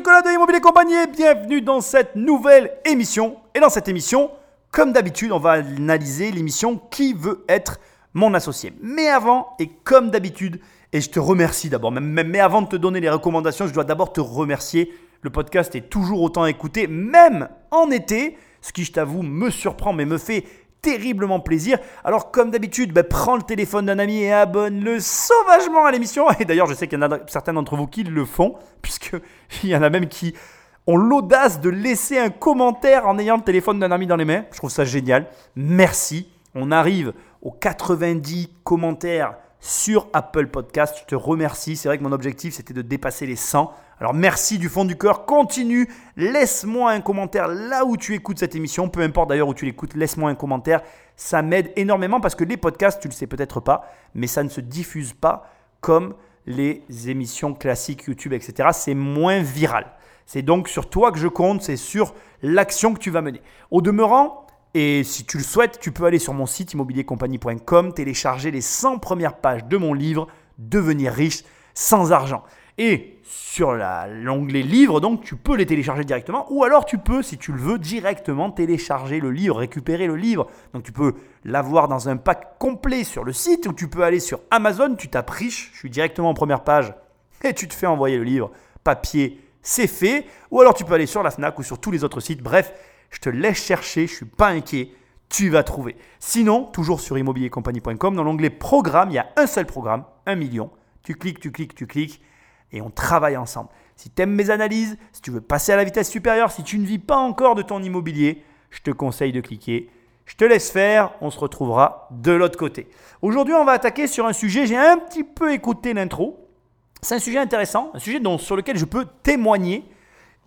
Nicolas de Immobilier Compagnie bienvenue dans cette nouvelle émission. Et dans cette émission, comme d'habitude, on va analyser l'émission Qui veut être mon associé. Mais avant, et comme d'habitude, et je te remercie d'abord, mais avant de te donner les recommandations, je dois d'abord te remercier. Le podcast est toujours autant écouté, même en été, ce qui, je t'avoue, me surprend, mais me fait terriblement plaisir. Alors comme d'habitude, ben, prends le téléphone d'un ami et abonne-le sauvagement à l'émission. Et d'ailleurs, je sais qu'il y en a certains d'entre vous qui le font, puisqu'il y en a même qui ont l'audace de laisser un commentaire en ayant le téléphone d'un ami dans les mains. Je trouve ça génial. Merci. On arrive aux 90 commentaires sur Apple Podcast. Je te remercie. C'est vrai que mon objectif, c'était de dépasser les 100. Alors merci du fond du cœur, continue, laisse-moi un commentaire là où tu écoutes cette émission, peu importe d'ailleurs où tu l'écoutes, laisse-moi un commentaire, ça m'aide énormément parce que les podcasts, tu le sais peut-être pas, mais ça ne se diffuse pas comme les émissions classiques YouTube, etc. C'est moins viral. C'est donc sur toi que je compte, c'est sur l'action que tu vas mener. Au demeurant, et si tu le souhaites, tu peux aller sur mon site immobiliercompagnie.com, télécharger les 100 premières pages de mon livre Devenir riche sans argent. Et sur l'onglet livre, donc tu peux les télécharger directement, ou alors tu peux, si tu le veux, directement télécharger le livre, récupérer le livre. Donc tu peux l'avoir dans un pack complet sur le site, ou tu peux aller sur Amazon, tu tapes riche, je suis directement en première page, et tu te fais envoyer le livre papier, c'est fait. Ou alors tu peux aller sur la FNAC ou sur tous les autres sites. Bref, je te laisse chercher, je suis pas inquiet, tu vas trouver. Sinon, toujours sur immobiliercompagnie.com, dans l'onglet programme, il y a un seul programme, un million. Tu cliques, tu cliques, tu cliques et on travaille ensemble. Si tu aimes mes analyses, si tu veux passer à la vitesse supérieure, si tu ne vis pas encore de ton immobilier, je te conseille de cliquer. Je te laisse faire, on se retrouvera de l'autre côté. Aujourd'hui, on va attaquer sur un sujet, j'ai un petit peu écouté l'intro. C'est un sujet intéressant, un sujet dont, sur lequel je peux témoigner.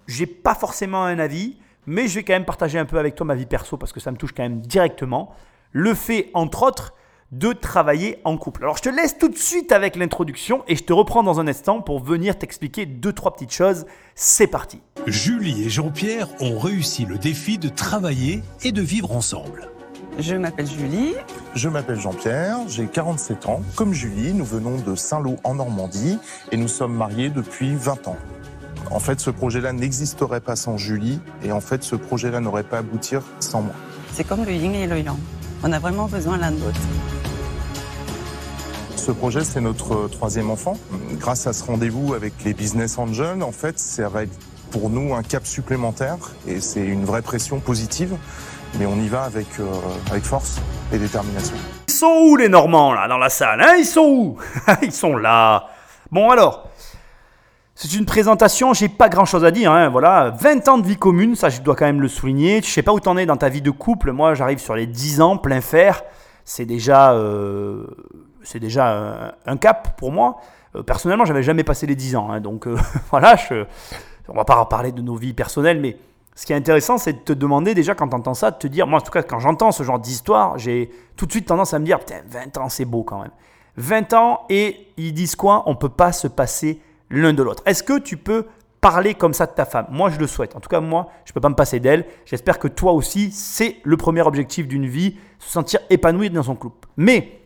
Je n'ai pas forcément un avis, mais je vais quand même partager un peu avec toi ma vie perso parce que ça me touche quand même directement. Le fait, entre autres, de travailler en couple. Alors je te laisse tout de suite avec l'introduction et je te reprends dans un instant pour venir t'expliquer deux, trois petites choses. C'est parti. Julie et Jean-Pierre ont réussi le défi de travailler et de vivre ensemble. Je m'appelle Julie. Je m'appelle Jean-Pierre, j'ai 47 ans. Comme Julie, nous venons de Saint-Lô en Normandie et nous sommes mariés depuis 20 ans. En fait, ce projet-là n'existerait pas sans Julie et en fait, ce projet-là n'aurait pas abouti sans moi. C'est comme le yin et le yang. On a vraiment besoin l'un de l'autre. Ce projet, c'est notre troisième enfant. Grâce à ce rendez-vous avec les business angels, en fait, ça va être pour nous un cap supplémentaire et c'est une vraie pression positive. Mais on y va avec, euh, avec force et détermination. Ils sont où les Normands là dans la salle hein? Ils sont où? Ils sont là. Bon alors, c'est une présentation, j'ai pas grand chose à dire. Hein, voilà, 20 ans de vie commune, ça je dois quand même le souligner. Je sais pas où t'en es dans ta vie de couple. Moi, j'arrive sur les 10 ans, plein fer. C'est déjà euh, déjà un, cap pour moi. Euh, personnellement, j'avais jamais passé les 10 ans. Hein, donc euh, voilà, on va pas parler de nos vies personnelles, mais ce qui est intéressant, c'est de te demander déjà quand tu entends ça, de te dire, moi en tout cas, quand j'entends ce genre d'histoire, j'ai tout de suite tendance à me dire, putain, 20 ans, c'est beau quand même. 20 ans et ils disent quoi? On peut pas se passer l'un de l'autre. Est-ce que tu peux parler comme ça de ta femme? Moi, je le souhaite. En tout cas, moi, je ne peux pas me passer d'elle. J'espère que toi aussi, c'est le premier objectif d'une vie, se sentir épanoui dans son couple. Mais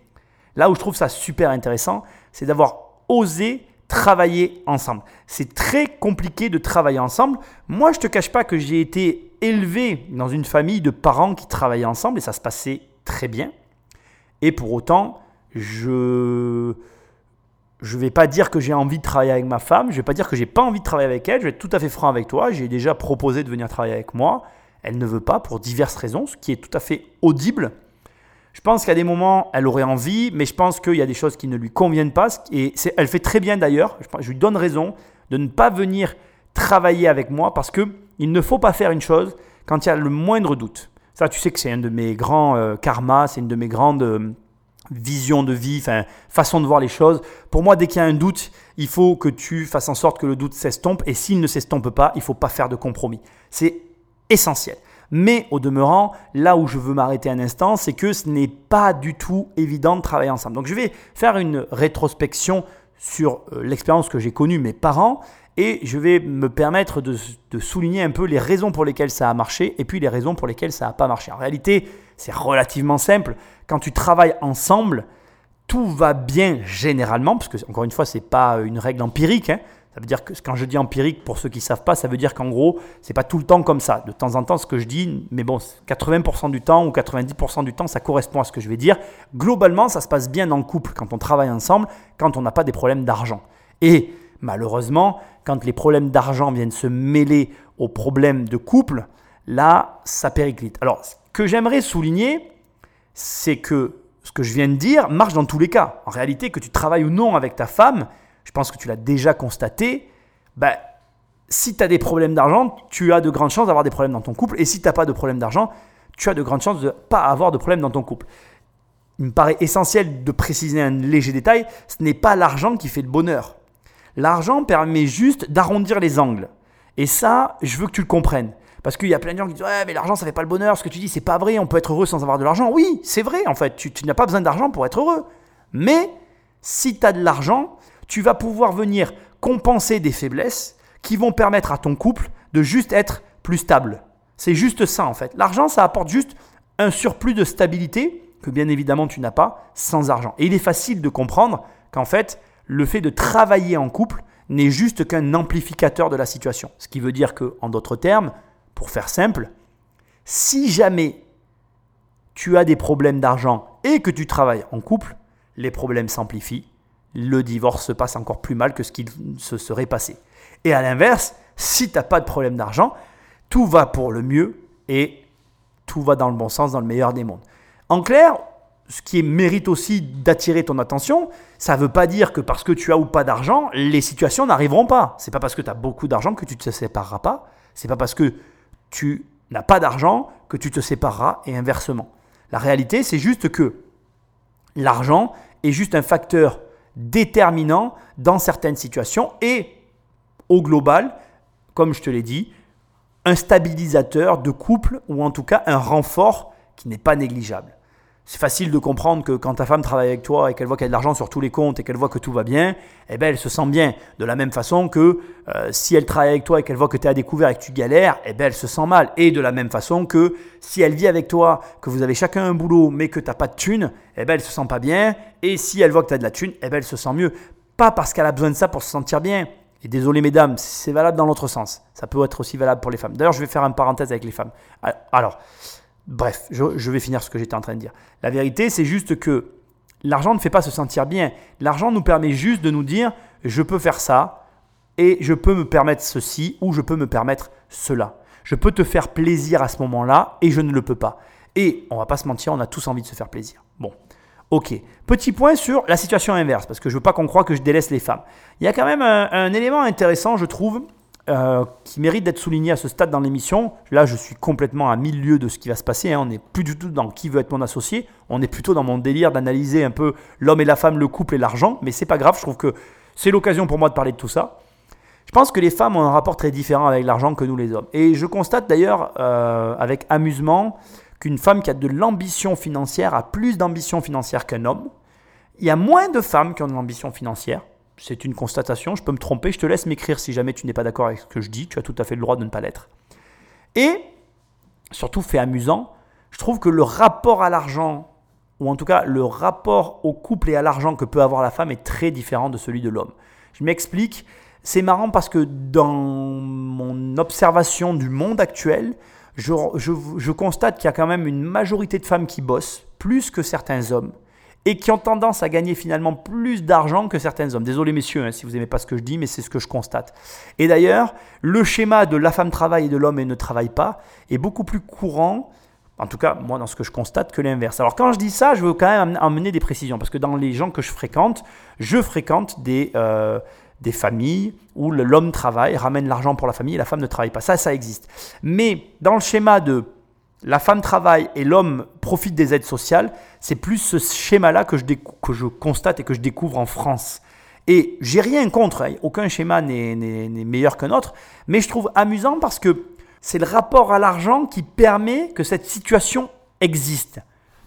Là où je trouve ça super intéressant, c'est d'avoir osé travailler ensemble. C'est très compliqué de travailler ensemble. Moi, je ne te cache pas que j'ai été élevé dans une famille de parents qui travaillaient ensemble et ça se passait très bien. Et pour autant, je ne vais pas dire que j'ai envie de travailler avec ma femme, je ne vais pas dire que j'ai pas envie de travailler avec elle, je vais être tout à fait franc avec toi, j'ai déjà proposé de venir travailler avec moi. Elle ne veut pas pour diverses raisons, ce qui est tout à fait audible. Je pense qu'à des moments, elle aurait envie, mais je pense qu'il y a des choses qui ne lui conviennent pas. Et elle fait très bien d'ailleurs, je, lui donne raison de ne pas venir travailler avec moi parce qu'il ne faut pas faire une chose quand il y a le moindre doute. Ça, tu sais que c'est un de mes grands euh, karmas, c'est une de mes grandes euh, visions de vie, façon de voir les choses. Pour moi, dès qu'il y a un doute, il faut que tu fasses en sorte que le doute s'estompe. Et s'il ne s'estompe pas, il ne faut pas faire de compromis. C'est essentiel. Mais au demeurant, là où je veux m'arrêter un instant, c'est que ce n'est pas du tout évident de travailler ensemble. Donc je vais faire une rétrospection sur euh, l'expérience que j'ai connue mes parents et je vais me permettre de, souligner un peu les raisons pour lesquelles ça a marché et puis les raisons pour lesquelles ça n'a pas marché. En réalité, c'est relativement simple. Quand tu travailles ensemble, tout va bien généralement, parce que encore une fois, ce n'est pas une règle empirique. Hein. Ça veut dire que quand je dis empirique, pour ceux qui ne savent pas, ça veut dire qu'en gros, c'est pas tout le temps comme ça. De temps en temps, ce que je dis, mais bon, 80% du temps ou 90% du temps, ça correspond à ce que je vais dire. Globalement, ça se passe bien le couple quand on travaille ensemble, quand on n'a pas des problèmes d'argent. Et malheureusement, quand les problèmes d'argent viennent se mêler aux problèmes de couple, là, ça périclite. Alors, que j'aimerais souligner, c'est que ce que je viens de dire marche dans tous les cas. En réalité, que tu travailles ou non avec ta femme, je pense que tu l'as déjà constaté, ben, si tu as des problèmes d'argent, tu as de grandes chances d'avoir des problèmes dans ton couple. Et si tu n'as pas de problème d'argent, tu as de grandes chances de ne pas avoir de problème dans ton couple. Il me paraît essentiel de préciser un léger détail, ce n'est pas l'argent qui fait le bonheur. L'argent permet juste d'arrondir les angles. Et ça, je veux que tu le comprennes. Parce qu'il y a plein de gens qui disent Ouais, mais l'argent, ça fait pas le bonheur. Ce que tu dis, c'est pas vrai. On peut être heureux sans avoir de l'argent. Oui, c'est vrai, en fait. Tu, n'as pas besoin d'argent pour être heureux. Mais si tu as de l'argent, tu vas pouvoir venir compenser des faiblesses qui vont permettre à ton couple de juste être plus stable. C'est juste ça en fait. L'argent, ça apporte juste un surplus de stabilité que bien évidemment tu n'as pas sans argent. Et il est facile de comprendre qu'en fait, le fait de travailler en couple n'est juste qu'un amplificateur de la situation. Ce qui veut dire que, en d'autres termes, pour faire simple, si jamais tu as des problèmes d'argent et que tu travailles en couple, les problèmes s'amplifient le divorce se passe encore plus mal que ce qu'il se serait passé. Et à l'inverse, si tu n'as pas de problème d'argent, tout va pour le mieux et tout va dans le bon sens, dans le meilleur des mondes. En clair, ce qui mérite aussi d'attirer ton attention, ça ne veut pas dire que parce que tu as ou pas d'argent, les situations n'arriveront pas. C'est pas parce que tu as beaucoup d'argent que tu ne te sépareras pas. C'est pas parce que tu n'as pas d'argent que tu te sépareras et inversement. La réalité, c'est juste que l'argent est juste un facteur déterminant dans certaines situations et au global, comme je te l'ai dit, un stabilisateur de couple ou en tout cas un renfort qui n'est pas négligeable. C'est facile de comprendre que quand ta femme travaille avec toi et qu'elle voit qu'il y a de l'argent sur tous les comptes et qu'elle voit que tout va bien, eh ben elle se sent bien. De la même façon que euh, si elle travaille avec toi et qu'elle voit que tu es à découvert et que tu galères, eh ben elle se sent mal. Et de la même façon que si elle vit avec toi, que vous avez chacun un boulot mais que tu n'as pas de thune, eh ben elle se sent pas bien. Et si elle voit que tu as de la thune, eh ben elle se sent mieux. Pas parce qu'elle a besoin de ça pour se sentir bien. Et désolé mesdames, c'est valable dans l'autre sens. Ça peut être aussi valable pour les femmes. D'ailleurs, je vais faire une parenthèse avec les femmes. Alors, Bref, je, vais finir ce que j'étais en train de dire. La vérité, c'est juste que l'argent ne fait pas se sentir bien. L'argent nous permet juste de nous dire, je peux faire ça, et je peux me permettre ceci, ou je peux me permettre cela. Je peux te faire plaisir à ce moment-là, et je ne le peux pas. Et on va pas se mentir, on a tous envie de se faire plaisir. Bon, ok. Petit point sur la situation inverse, parce que je veux pas qu'on croie que je délaisse les femmes. Il y a quand même un élément intéressant, je trouve, euh, qui mérite d'être souligné à ce stade dans l'émission. Là, je suis complètement à mille lieues de ce qui va se passer. Hein. On n'est plus du tout dans qui veut être mon associé. On est plutôt dans mon délire d'analyser un peu l'homme et la femme, le couple et l'argent. Mais c'est pas grave. Je trouve que c'est l'occasion pour moi de parler de tout ça. Je pense que les femmes ont un rapport très différent avec l'argent que nous les hommes. Et je constate d'ailleurs euh, avec amusement qu'une femme qui a de l'ambition financière a plus d'ambition financière qu'un homme. Il y a moins de femmes qui ont de l'ambition financière c'est une constatation, je peux me tromper, je te laisse m'écrire si jamais tu n'es pas d'accord avec ce que je dis, tu as tout à fait le droit de ne pas l'être. Et, surtout fait amusant, je trouve que le rapport à l'argent, ou en tout cas le rapport au couple et à l'argent que peut avoir la femme est très différent de celui de l'homme. Je m'explique, c'est marrant parce que dans mon observation du monde actuel, je, je constate qu'il y a quand même une majorité de femmes qui bossent, plus que certains hommes et qui ont tendance à gagner finalement plus d'argent que certains hommes. Désolé messieurs hein, si vous n'aimez pas ce que je dis, mais c'est ce que je constate. Et d'ailleurs, le schéma de la femme travaille et de l'homme et ne travaille pas est beaucoup plus courant, en tout cas moi dans ce que je constate, que l'inverse. Alors quand je dis ça, je veux quand même amener des précisions, parce que dans les gens que je fréquente, je fréquente des... Euh, des familles où l'homme travaille, ramène l'argent pour la famille et la femme ne travaille pas. Ça, ça existe. Mais dans le schéma de la femme travaille et l'homme profite des aides sociales, c'est plus ce schéma-là que que je constate et que je découvre en France. Et j'ai rien contre, hein. aucun schéma n'est meilleur qu'un autre, mais je trouve amusant parce que c'est le rapport à l'argent qui permet que cette situation existe.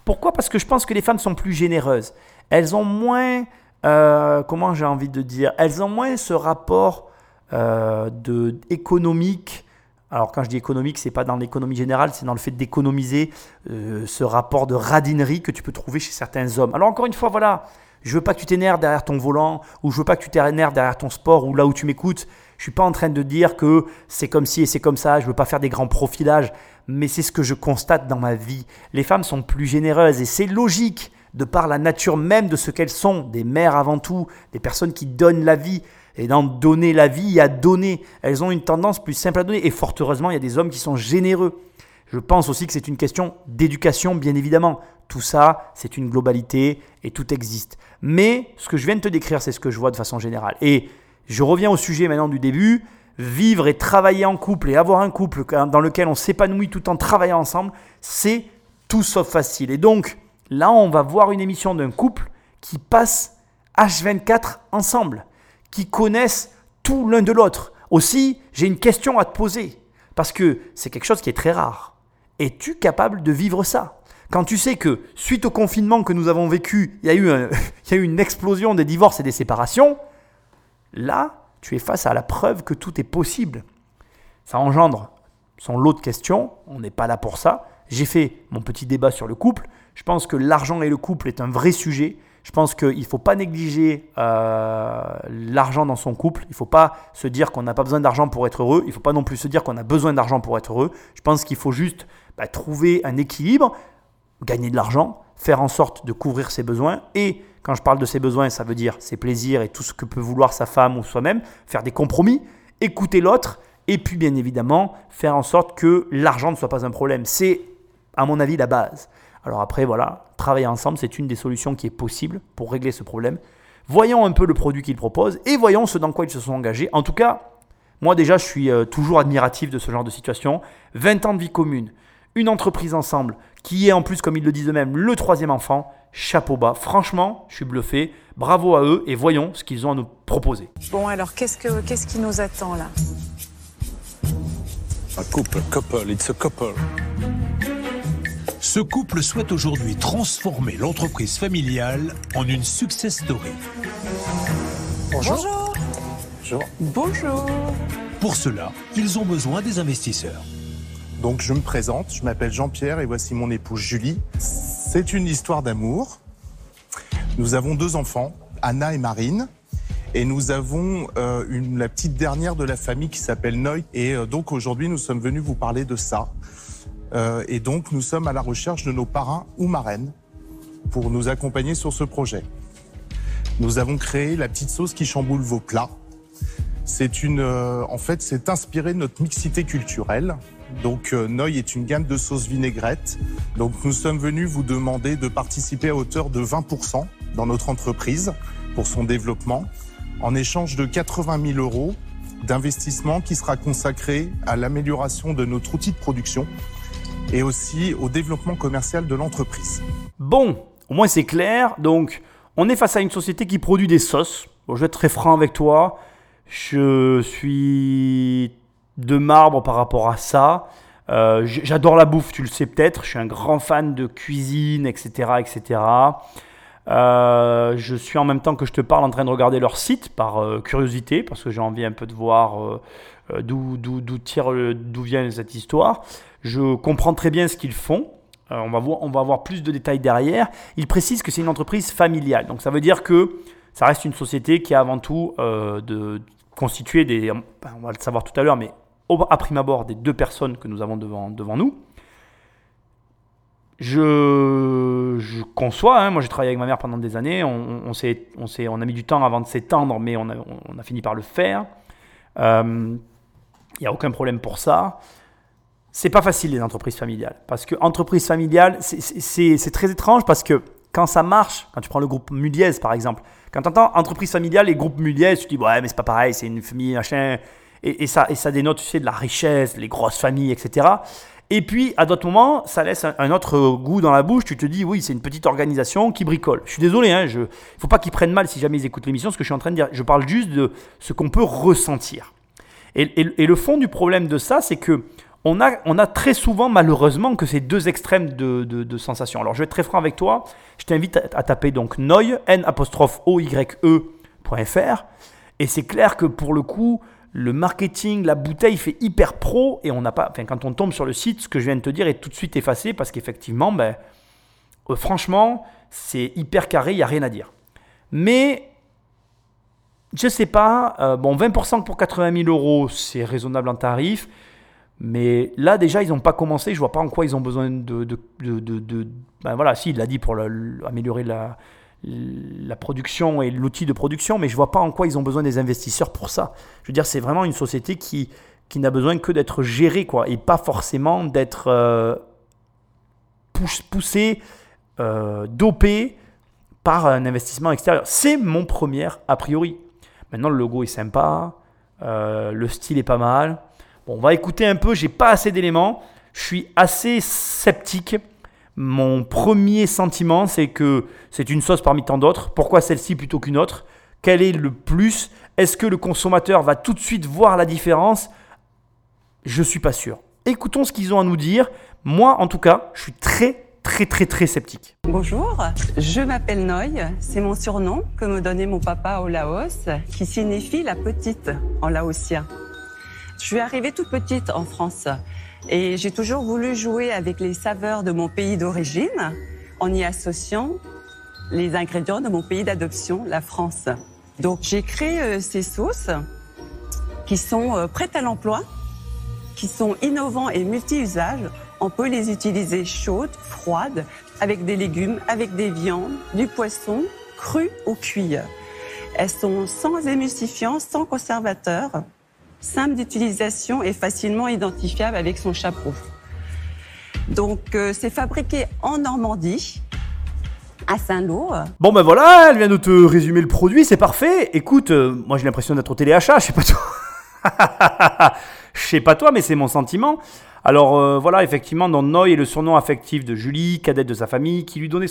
Pourquoi? Parce que je pense que les femmes sont plus généreuses. Elles ont moins, euh, comment j'ai envie de dire, elles ont moins ce rapport euh, de, économique alors quand je dis économique, c'est pas dans l'économie générale, c'est dans le fait d'économiser euh, ce rapport de radinerie que tu peux trouver chez certains hommes. Alors encore une fois, voilà, Je veux pas que tu t'énerves derrière ton volant, ou je veux pas que tu t'énerves derrière ton sport, ou là où tu m'écoutes. Je suis pas en train de dire que c'est comme ci et c'est comme ça. Je veux pas faire des grands profilages, mais c'est ce que je constate dans ma vie. Les femmes sont plus généreuses et c'est logique de par la nature même de ce qu'elles sont, des mères avant tout, des personnes qui donnent la vie. Et dans donner la vie, a donner. Elles ont une tendance plus simple à donner. Et fort heureusement, il y a des hommes qui sont généreux. Je pense aussi que c'est une question d'éducation, bien évidemment. Tout ça, c'est une globalité et tout existe. Mais ce que je viens de te décrire, c'est ce que je vois de façon générale. Et je reviens au sujet maintenant du début. Vivre et travailler en couple et avoir un couple dans lequel on s'épanouit tout en travaillant ensemble, c'est tout sauf facile. Et donc, là, on va voir une émission d'un couple qui passe H24 ensemble, qui connaissent tout l'un de l'autre. Aussi, j'ai une question à te poser, parce que c'est quelque chose qui est très rare. Es-tu capable de vivre ça? Quand tu sais que suite au confinement que nous avons vécu, il y, a eu une explosion des divorces et des séparations, là, tu es face à la preuve que tout est possible. Ça engendre son lot de questions, on n'est pas là pour ça. J'ai fait mon petit débat sur le couple. Je pense que l'argent et le couple est un vrai sujet. Je pense qu'il ne faut pas négliger euh, l'argent dans son couple. Il ne faut pas se dire qu'on n'a pas besoin d'argent pour être heureux. Il ne faut pas non plus se dire qu'on a besoin d'argent pour être heureux. Je pense qu'il faut juste bah, trouver un équilibre, gagner de l'argent, faire en sorte de couvrir ses besoins. Et quand je parle de ses besoins, ça veut dire ses plaisirs et tout ce que peut vouloir sa femme ou soi-même. Faire des compromis, écouter l'autre. Et puis bien évidemment, faire en sorte que l'argent ne soit pas un problème. C'est, à mon avis, la base. Alors après, voilà, travailler ensemble, c'est une des solutions qui est possible pour régler ce problème. Voyons un peu le produit qu'ils proposent et voyons ce dans quoi ils se sont engagés. En tout cas, moi déjà, je suis euh, toujours admiratif de ce genre de situation. 20 ans de vie commune, une entreprise ensemble, qui est en plus, comme ils le disent eux-mêmes, le troisième enfant. Chapeau bas. Franchement, je suis bluffé. Bravo à eux et voyons ce qu'ils ont à nous proposer. Bon, alors, qu'est-ce, que, qu'est-ce qui nous attend là? Un couple, couple, it's a couple. Ce couple souhaite aujourd'hui transformer l'entreprise familiale en une success story. Bonjour. Bonjour. Bonjour. Pour cela, ils ont besoin des investisseurs. Donc je me présente, je m'appelle Jean-Pierre et voici mon épouse Julie. C'est une histoire d'amour. Nous avons deux enfants, Anna et Marine. Et nous avons euh, une, la petite dernière de la famille qui s'appelle Noy. Et euh, donc aujourd'hui, nous sommes venus vous parler de ça. Euh, et donc, nous sommes à la recherche de nos parrains ou marraines pour nous accompagner sur ce projet. Nous avons créé la petite sauce qui chamboule vos plats. C'est une, euh, en fait, c'est inspiré de notre mixité culturelle. Donc, euh, Noy est une gamme de sauces vinaigrettes. Donc, nous sommes venus vous demander de participer à hauteur de 20% dans notre entreprise pour son développement, en échange de 80 000 euros d'investissement qui sera consacré à l'amélioration de notre outil de production et aussi au développement commercial de l'entreprise. Bon, au moins c'est clair. Donc, on est face à une société qui produit des sauces. Bon, je vais être très franc avec toi. Je suis de marbre par rapport à ça. Euh, J'adore la bouffe, tu le sais peut-être. Je suis un grand fan de cuisine, etc., etc. Euh, je suis en même temps que je te parle en train de regarder leur site par euh, curiosité, parce que j'ai envie un peu de voir d'où d'où vient cette histoire. Je comprends très bien ce qu'ils font. Euh, on, va voir, on va avoir plus de détails derrière. Ils précisent que c'est une entreprise familiale. Donc ça veut dire que ça reste une société qui est avant tout euh, de constituée des, on va le savoir tout à l'heure, mais à prime abord des deux personnes que nous avons devant, nous. Je, conçois, hein, moi j'ai travaillé avec ma mère pendant des années, on, on, on, on, a mis du temps avant de s'étendre, mais on a, fini par le faire. Il n'y a aucun problème pour ça c'est pas facile les entreprises familiales. Parce que entreprise familiale, c'est très étrange parce que quand ça marche, quand tu prends le groupe Muliez par exemple, quand tu entends entreprise familiale et groupe Muliez, tu te dis ouais mais c'est pas pareil, c'est une famille, machin, et, et, ça, et ça dénote tu sais, de la richesse, les grosses familles, etc. Et puis à d'autres moments, ça laisse un, autre goût dans la bouche, tu te dis oui c'est une petite organisation qui bricole. Je suis désolé, hein, il ne faut pas qu'ils prennent mal si jamais ils écoutent l'émission, ce que je suis en train de dire. Je parle juste de ce qu'on peut ressentir. Et, le fond du problème de ça, c'est que on a, très souvent malheureusement que ces deux extrêmes de, de, sensations. Alors je vais être très franc avec toi, je t'invite à, taper donc Noy, N apostrophe O Y E.fr et c'est clair que pour le coup, le marketing, la bouteille fait hyper pro et on n'a pas, enfin quand on tombe sur le site, ce que je viens de te dire est tout de suite effacé parce qu'effectivement, ben, euh, franchement, c'est hyper carré, il n'y a rien à dire. Mais je sais pas. euh, bon, 20% pour 80 000 euros, c'est raisonnable en tarif. Mais là, déjà, ils n'ont pas commencé. Je vois pas en quoi ils ont besoin de. ben voilà, si, il l'a dit pour améliorer la, production et l'outil de production, mais je vois pas en quoi ils ont besoin des investisseurs pour ça. Je veux dire, c'est vraiment une société qui, qui n'a besoin que d'être gérée, quoi, et pas forcément d'être euh, poussée, euh, dopée par un investissement extérieur. C'est mon premier a priori. Maintenant, le logo est sympa, euh, le style est pas mal. Bon, on va écouter un peu, j'ai pas assez d'éléments, je suis assez sceptique. Mon premier sentiment, c'est que c'est une sauce parmi tant d'autres. Pourquoi celle-ci plutôt qu'une autre? Quel est le plus? Est-ce que le consommateur va tout de suite voir la différence? Je suis pas sûr. Écoutons ce qu'ils ont à nous dire. Moi, en tout cas, je suis très, très, très, très sceptique. Bonjour, je m'appelle Noy. C'est mon surnom que me donnait mon papa au Laos, qui signifie la petite en laotien. Je suis arrivée toute petite en France et j'ai toujours voulu jouer avec les saveurs de mon pays d'origine en y associant les ingrédients de mon pays d'adoption, la France. Donc j'ai créé euh, ces sauces qui sont euh, prêtes à l'emploi, qui sont innovants et multi-usages. On peut les utiliser chaudes, froides, avec des légumes, avec des viandes, du poisson, cru ou cuit. Elles sont sans émulsifiant, sans conservateur, simples d'utilisation et facilement identifiables avec son chapeau. Donc euh, c'est fabriqué en Normandie, à Saint-Lô. Bon ben voilà, elle vient de te résumer le produit, c'est parfait. Écoute, euh, moi j'ai l'impression d'être au téléachat, je sais pas toi. Je sais pas toi, mais c'est mon sentiment. Alors euh, voilà, effectivement, dans Noy est le surnom affectif de Julie, cadette de sa famille, qui lui donnait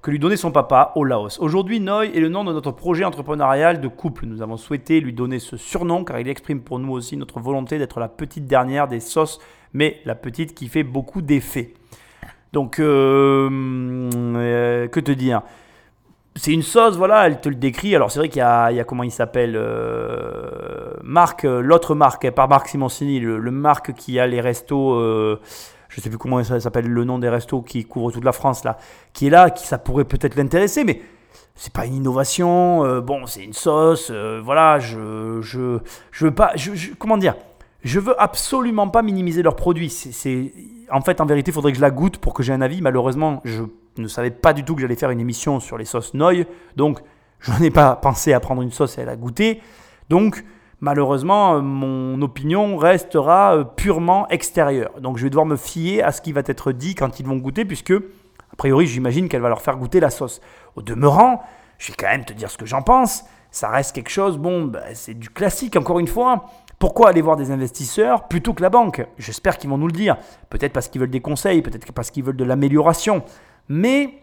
que lui donnait son papa au Laos. Aujourd'hui, Noy est le nom de notre projet entrepreneurial de couple. Nous avons souhaité lui donner ce surnom car il exprime pour nous aussi notre volonté d'être la petite dernière des sauces, mais la petite qui fait beaucoup d'effets. Donc, euh, euh, que te dire? C'est une sauce, voilà, elle te le décrit. Alors c'est vrai qu'il y y a comment il s'appelle euh, Marc, euh, l'autre Marc, par Marc Simoncini, le, le Marc qui a les restos, euh, je sais plus comment ça s'appelle le nom des restos qui couvrent toute la France là, qui est là, qui ça pourrait peut-être l'intéresser, mais c'est pas une innovation. euh, bon, c'est une sauce, voilà, je, je, je veux pas, comment dire, je veux absolument pas minimiser leurs produits. C'est- en fait, en vérité, il faudrait que je la goûte pour que j'ai un avis. Malheureusement, je ne savais pas du tout que j'allais faire une émission sur les sauces Noy. Donc, je n'ai pas pensé à prendre une sauce et à la goûter. Donc, malheureusement, euh, mon opinion restera euh, purement extérieure. Donc, je vais devoir me fier à ce qui va être dit quand ils vont goûter, puisque, a priori, j'imagine qu'elle va leur faire goûter la sauce. Au demeurant, je vais quand même te dire ce que j'en pense. Ça reste quelque chose, bon, bah, c'est du classique, encore une fois. Pourquoi aller voir des investisseurs plutôt que la banque? J'espère qu'ils vont nous le dire. Peut-être parce qu'ils veulent des conseils, peut-être parce qu'ils veulent de l'amélioration. Mais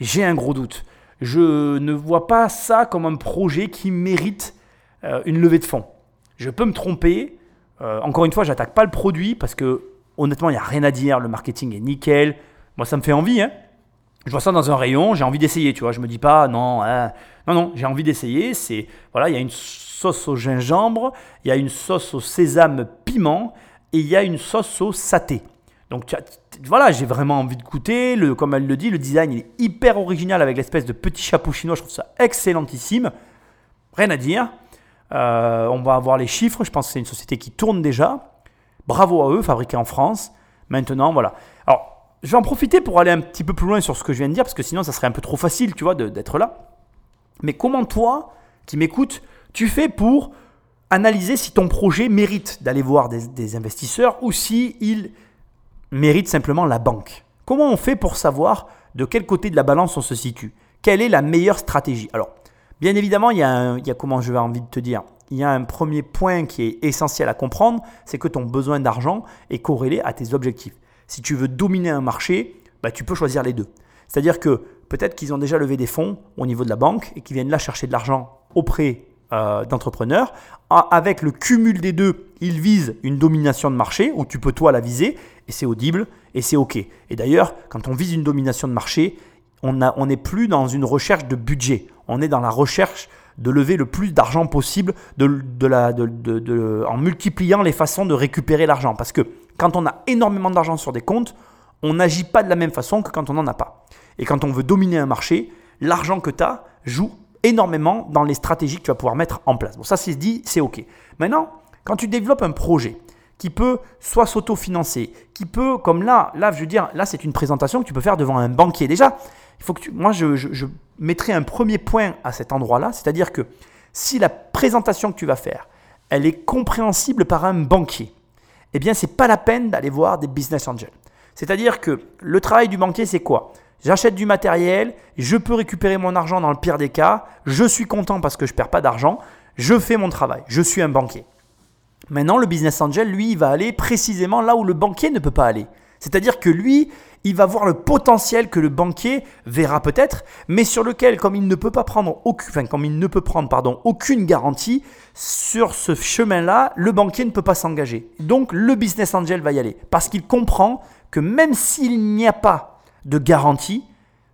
j'ai un gros doute. Je ne vois pas ça comme un projet qui mérite euh, une levée de fonds. Je peux me tromper. Euh, encore une fois, j'attaque pas le produit parce que honnêtement, il n'y a rien à dire. Le marketing est nickel. Moi, ça me fait envie. Hein. Je vois ça dans un rayon, j'ai envie d'essayer. Tu vois, je me dis pas non, hein. non, non, j'ai envie d'essayer. C'est voilà, il y a une sauce au gingembre, il y a une sauce au sésame piment et il y a une sauce au saté. Donc voilà, j'ai vraiment envie de goûter. Comme elle le dit, le design est hyper original avec l'espèce de petit chapeau chinois. Je trouve ça excellentissime. Rien à dire. Euh, on va avoir les chiffres. Je pense que c'est une société qui tourne déjà. Bravo à eux, fabriqué en France. Maintenant, voilà. Alors, je vais en profiter pour aller un petit peu plus loin sur ce que je viens de dire, parce que sinon, ça serait un peu trop facile, tu vois, d'être là. Mais comment toi, qui m'écoutes, tu fais pour analyser si ton projet mérite d'aller voir des, des investisseurs ou si il mérite simplement la banque Comment on fait pour savoir de quel côté de la balance on se situe? Quelle est la meilleure stratégie? Alors, bien évidemment, il y, a un- comment je vais envie de te dire. Il y a un premier point qui est essentiel à comprendre, c'est que ton besoin d'argent est corrélé à tes objectifs. Si tu veux dominer un marché, bah, tu peux choisir les deux. C'est-à-dire que peut-être qu'ils ont déjà levé des fonds au niveau de la banque et qu'ils viennent là chercher de l'argent auprès euh, d'entrepreneurs. Avec le cumul des deux, ils visent une domination de marché où tu peux toi la viser et c'est audible et c'est OK. Et d'ailleurs, quand on vise une domination de marché, on a- on n'est plus dans une recherche de budget. On est dans la recherche de lever le plus d'argent possible de, de la, de- de- en multipliant les façons de récupérer l'argent. Parce que quand on a énormément d'argent sur des comptes, on n'agit pas de la même façon que quand on n'en a pas. Et quand on veut dominer un marché, l'argent que tu as joue énormément dans les stratégies que tu vas pouvoir mettre en place. Bon, ça c'est dit, c'est OK. Maintenant, quand tu développes un projet qui peut soit s'autofinancer, qui peut, comme là, là, je veux dire, là c'est une présentation que tu peux faire devant un banquier. Déjà, il faut que tu, moi je, je, je mettrai un premier point à cet endroit-là, c'est-à-dire que si la présentation que tu vas faire, elle est compréhensible par un banquier, eh bien, c'est pas la peine d'aller voir des business angels. C'est-à-dire que le travail du banquier, c'est quoi? J'achète du matériel, je peux récupérer mon argent dans le pire des cas, je suis content parce que je ne perds pas d'argent, je fais mon travail, je suis un banquier. Maintenant, le business angel, lui, il va aller précisément là où le banquier ne peut pas aller. C'est-à-dire que lui, il va voir le potentiel que le banquier verra peut-être, mais sur lequel, comme il ne peut pas prendre aucune, comme il ne peut prendre, pardon, aucune garantie, sur ce chemin-là, le banquier ne peut pas s'engager. Donc, le business angel va y aller parce qu'il comprend que même s'il n'y a pas de garantie,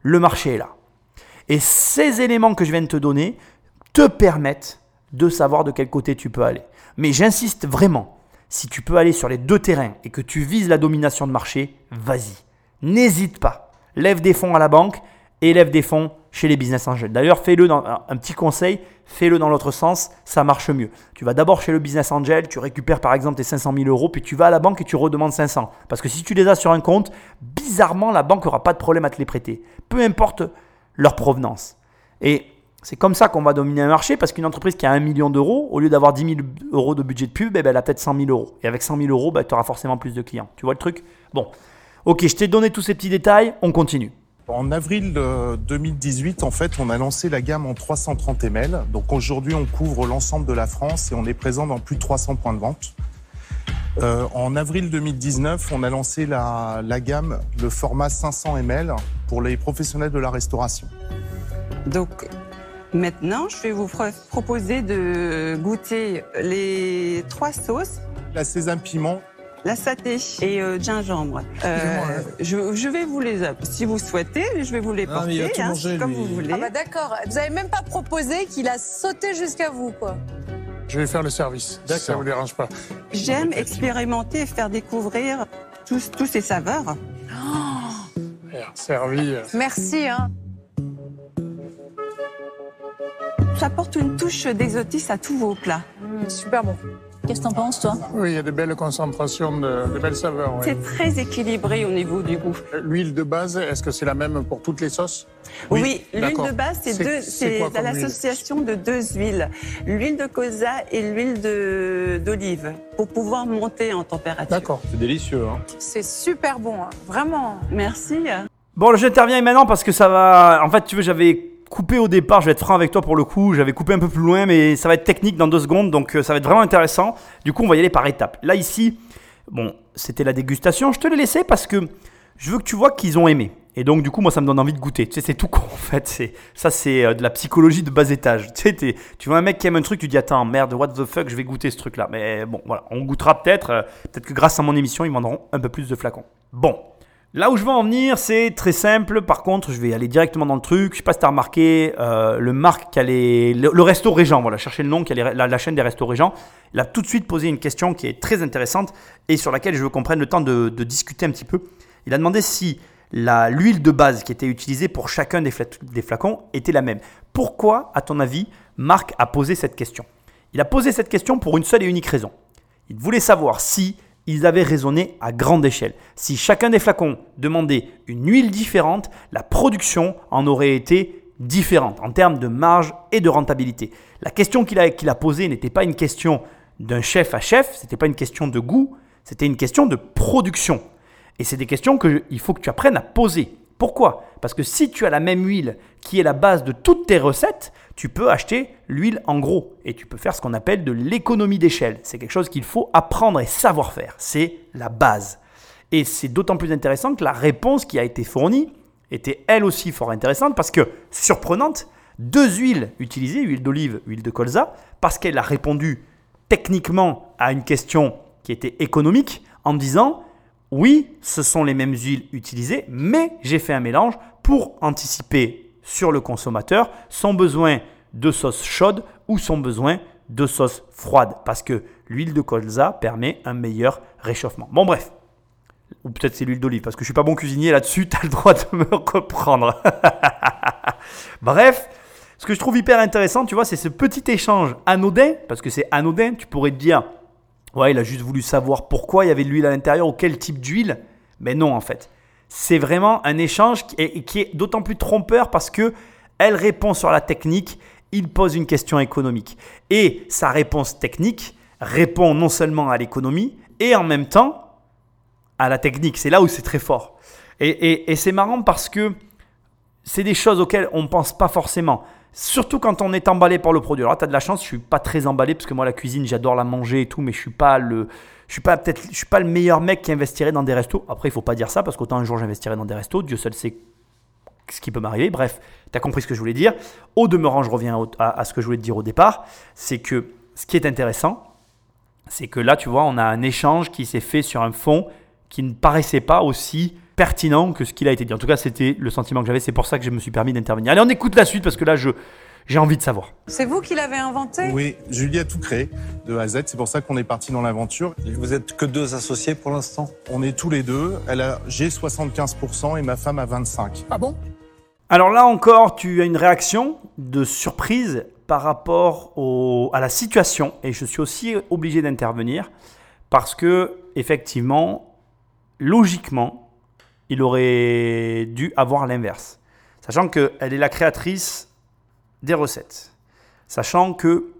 le marché est là. Et ces éléments que je viens de te donner te permettent de savoir de quel côté tu peux aller. Mais j'insiste vraiment, si tu peux aller sur les deux terrains et que tu vises la domination de marché, vas-y. N'hésite pas. Lève des fonds à la banque et lève des fonds chez les business angels. D'ailleurs, fais-le dans un petit conseil, fais-le dans l'autre sens, ça marche mieux. Tu vas d'abord chez le business angel, tu récupères par exemple tes 500 000 euros, puis tu vas à la banque et tu redemandes 500. Parce que si tu les as sur un compte, bizarrement, la banque n'aura pas de problème à te les prêter. Peu importe leur provenance. Et c'est comme ça qu'on va dominer un marché parce qu'une entreprise qui a 1 million d'euros, au lieu d'avoir 10 000 euros de budget de pub, eh ben, elle a peut-être 100 000 euros. Et avec 100 000 euros, bah, tu auras forcément plus de clients. Tu vois le truc? Bon. Ok, je t'ai donné tous ces petits détails, on continue. En avril 2018, en fait, on a lancé la gamme en 330 ml. Donc aujourd'hui, on couvre l'ensemble de la France et on est présent dans plus de 300 points de vente. Euh, en avril 2019, on a lancé la, la, gamme, le format 500 ml pour les professionnels de la restauration. Donc maintenant, je vais vous proposer de goûter les trois sauces. La sésame piment, la saté et euh, gingembre. Euh, je, je, vais vous les, si vous souhaitez, je vais vous les porter, ah, hein, comme lui. vous voulez. Ah bah d'accord. Vous avez même pas proposé qu'il a sauté jusqu'à vous, quoi. Je vais faire le service. Si ça vous dérange pas. J'aime expérimenter et faire découvrir tous, tous ces saveurs. Oh servi. Merci. Hein. Ça apporte une touche d'exotisme à tous vos plats. Mmh, super bon. Qu'est-ce que t'en penses, toi Oui, il y a de belles concentrations, de, de belles saveurs. Oui. C'est très équilibré au niveau du goût. L'huile de base, est-ce que c'est la même pour toutes les sauces Oui, oui l'huile de base, c'est l'association de deux huiles, l'huile de colza et l'huile d'olive, pour pouvoir monter en température. D'accord. C'est délicieux. Hein. C'est super bon, hein. vraiment. Merci. Bon, j'interviens maintenant parce que ça va. En fait, tu veux, j'avais coupé au départ, je vais être franc avec toi pour le coup, j'avais coupé un peu plus loin, mais ça va être technique dans deux secondes, donc euh, ça va être vraiment intéressant. Du coup, on va y aller par étapes. Là, ici, bon, c'était la dégustation, je te l'ai laissé parce que je veux que tu vois qu'ils ont aimé. Et donc, du coup, moi, ça me donne envie de goûter. Tu sais, c'est tout con, en fait. C'est, ça, c'est euh, de la psychologie de bas étage. Tu tu vois un mec qui aime un truc, tu dis, attends, merde, what the fuck, je vais goûter ce truc-là. Mais bon, voilà, on goûtera peut-être. Euh, peut-être que grâce à mon émission, ils vendront un peu plus de flacons. Bon, Là où je veux en venir, c'est très simple. Par contre, je vais aller directement dans le truc. Je sais pas si tu as remarqué, euh, le Marc qui a les, le, resto Régent, voilà, cherchez le nom, qui a la, chaîne des restos Régent, il a tout de suite posé une question qui est très intéressante et sur laquelle je veux qu'on prenne le temps de, discuter un petit peu. Il a demandé si l'huile de base qui était utilisée pour chacun des, des flacons était la même. Pourquoi, à ton avis, Marc a posé cette question? Il a posé cette question pour une seule et unique raison. Il voulait savoir si ils avaient raisonné à grande échelle. Si chacun des flacons demandait une huile différente, la production en aurait été différente en termes de marge et de rentabilité. La question qu'il a, posée n'était pas une question d'un chef à chef, ce n'était pas une question de goût, c'était une question de production. Et c'est des questions qu'il faut que tu apprennes à poser. Pourquoi? Parce que si tu as la même huile qui est la base de toutes tes recettes, tu peux acheter l'huile en gros et tu peux faire ce qu'on appelle de l'économie d'échelle. C'est quelque chose qu'il faut apprendre et savoir faire. C'est la base. Et c'est d'autant plus intéressant que la réponse qui a été fournie était elle aussi fort intéressante parce que, surprenante, deux huiles utilisées, huile d'olive, huile de colza, parce qu'elle a répondu techniquement à une question qui était économique en disant oui, ce sont les mêmes huiles utilisées, mais j'ai fait un mélange pour anticiper sur le consommateur son besoin de sauce chaude ou son besoin de sauce froide, parce que l'huile de colza permet un meilleur réchauffement. Bon bref, ou peut-être c'est l'huile d'olive, parce que je suis pas bon cuisinier là-dessus, tu as le droit de me reprendre. bref, Ce que je trouve hyper intéressant, tu vois, c'est ce petit échange anodin, parce que c'est anodin, tu pourrais te dire, ouais, il a juste voulu savoir pourquoi il y avait de l'huile à l'intérieur ou quel type d'huile. Mais non, en fait. C'est vraiment un échange qui est, d'autant plus trompeur parce que elle répond sur la technique, il pose une question économique. Et sa réponse technique répond non seulement à l'économie, et en même temps à la technique. C'est là où c'est très fort. Et, et c'est marrant parce que c'est des choses auxquelles on ne pense pas forcément. Surtout quand on est emballé par le produit. Alors, tu as de la chance, je suis pas très emballé parce que moi, la cuisine, j'adore la manger et tout, mais je suis pas le. Je suis pas peut-être, je suis pas le meilleur mec qui investirait dans des restos. Après, il faut pas dire ça parce qu'autant un jour j'investirais dans des restos, Dieu seul sait ce qui peut m'arriver. Bref, tu as compris ce que je voulais dire. Au demeurant, je reviens à, à, ce que je voulais te dire au départ, c'est que ce qui est intéressant, c'est que là, tu vois, on a un échange qui s'est fait sur un fond qui ne paraissait pas aussi pertinent que ce qu'il a été dit. En tout cas, c'était le sentiment que j'avais. C'est pour ça que je me suis permis d'intervenir. Allez, on écoute la suite parce que là, je, j'ai envie de savoir. C'est vous qui l'avez inventé? Oui, Julie a tout créé de A à Z. C'est pour ça qu'on est parti dans l'aventure. Vous êtes que deux associés pour l'instant? On est tous les deux. Elle a, j'ai 75% et ma femme a 25%. Ah bon? Alors là encore, tu as une réaction de surprise par rapport au, à la situation et je suis aussi obligé d'intervenir parce que effectivement, logiquement, il aurait dû avoir l'inverse. Sachant qu'elle est la créatrice des recettes. Sachant que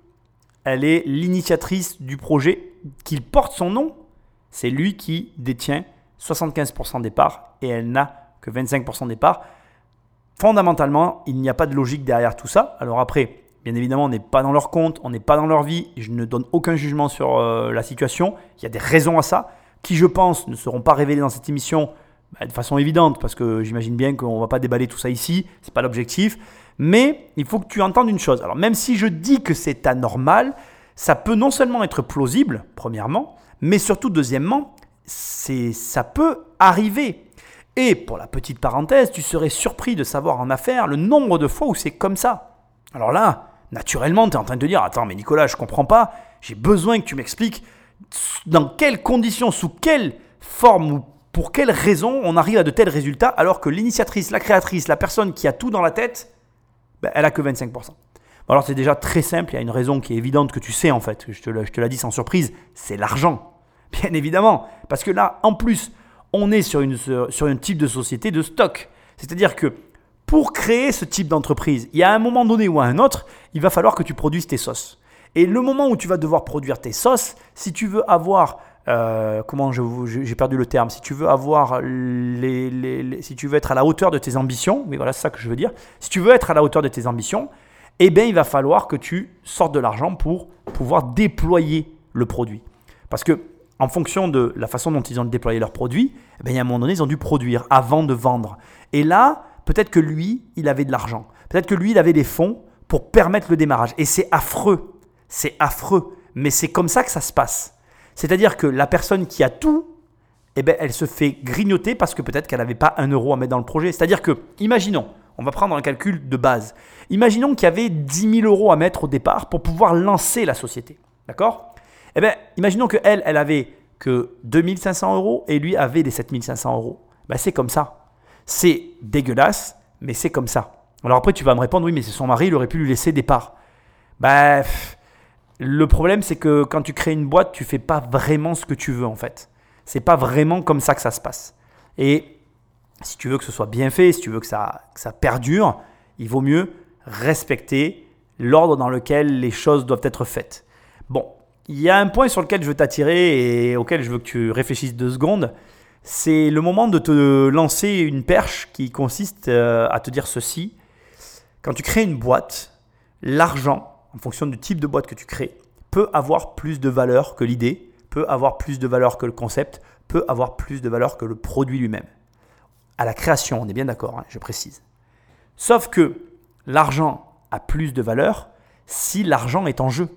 elle est l'initiatrice du projet, qu'il porte son nom. C'est lui qui détient 75% des parts et elle n'a que 25% des parts. Fondamentalement, il n'y a pas de logique derrière tout ça. Alors après, bien évidemment, on n'est pas dans leur compte, on n'est pas dans leur vie. Je ne donne aucun jugement sur euh, la situation. Il y a des raisons à ça, qui je pense ne seront pas révélées dans cette émission bah, de façon évidente, parce que j'imagine bien qu'on ne va pas déballer tout ça ici, ce n'est pas l'objectif. Mais il faut que tu entendes une chose. Alors même si je dis que c'est anormal, ça peut non seulement être plausible, premièrement, mais surtout, deuxièmement, ça peut arriver. Et pour la petite parenthèse, tu serais surpris de savoir en affaires le nombre de fois où c'est comme ça. Alors là, naturellement, tu es en train de dire, attends, mais Nicolas, je comprends pas, j'ai besoin que tu m'expliques dans quelles conditions, sous quelle forme ou pour quelles raisons on arrive à de tels résultats alors que l'initiatrice, la créatrice, la personne qui a tout dans la tête, ben, elle a que 25%. alors c'est déjà très simple, il y a une raison qui est évidente que tu sais en fait, je te, l'ai dit sans surprise, c'est l'argent. Bien évidemment, parce que là, en plus, on est sur, une, sur un type de société de stock. C'est-à-dire que pour créer ce type d'entreprise, il y a un moment donné ou à un autre, il va falloir que tu produises tes sauces. Et le moment où tu vas devoir produire tes sauces, si tu veux avoir euh, comment j'ai perdu le terme, si tu veux avoir les, les, si tu veux être à la hauteur de tes ambitions, mais voilà c'est ça que je veux dire, si tu veux être à la hauteur de tes ambitions, eh bien il va falloir que tu sortes de l'argent pour pouvoir déployer le produit. Parce que en fonction de la façon dont ils ont déployé leur produit, eh bien, à un moment donné, ils ont dû produire avant de vendre. Et là, peut-être que lui, il avait de l'argent. Peut-être que lui, il avait des fonds pour permettre le démarrage. Et c'est affreux. C'est affreux. Mais c'est comme ça que ça se passe. C'est-à-dire que la personne qui a tout, eh ben, elle se fait grignoter parce que peut-être qu'elle n'avait pas un euro à mettre dans le projet. C'est-à-dire que, imaginons, on va prendre un calcul de base. Imaginons qu'il y avait 10 000 euros à mettre au départ pour pouvoir lancer la société. D'accord? Eh bien, imaginons qu'elle, elle avait que 2500 euros et lui avait les 7500 euros. Ben, c'est comme ça. C'est dégueulasse, mais c'est comme ça. Alors après, tu vas me répondre, oui, mais c'est son mari, il aurait pu lui laisser des parts. Bref. Le problème, c'est que quand tu crées une boîte, tu fais pas vraiment ce que tu veux en fait. C'est pas vraiment comme ça que ça se passe. Et si tu veux que ce soit bien fait, si tu veux que ça, ça perdure, il vaut mieux respecter l'ordre dans lequel les choses doivent être faites. Bon, il y a un point sur lequel je veux t'attirer et auquel je veux que tu réfléchisses deux secondes. C'est le moment de te lancer une perche qui consiste euh, à te dire ceci. Quand tu crées une boîte, l'argent en fonction du type de boîte que tu crées, peut avoir plus de valeur que l'idée, peut avoir plus de valeur que le concept, peut avoir plus de valeur que le produit lui-même. À la création, on est bien d'accord, hein, je précise. Sauf que l'argent a plus de valeur si l'argent est en jeu.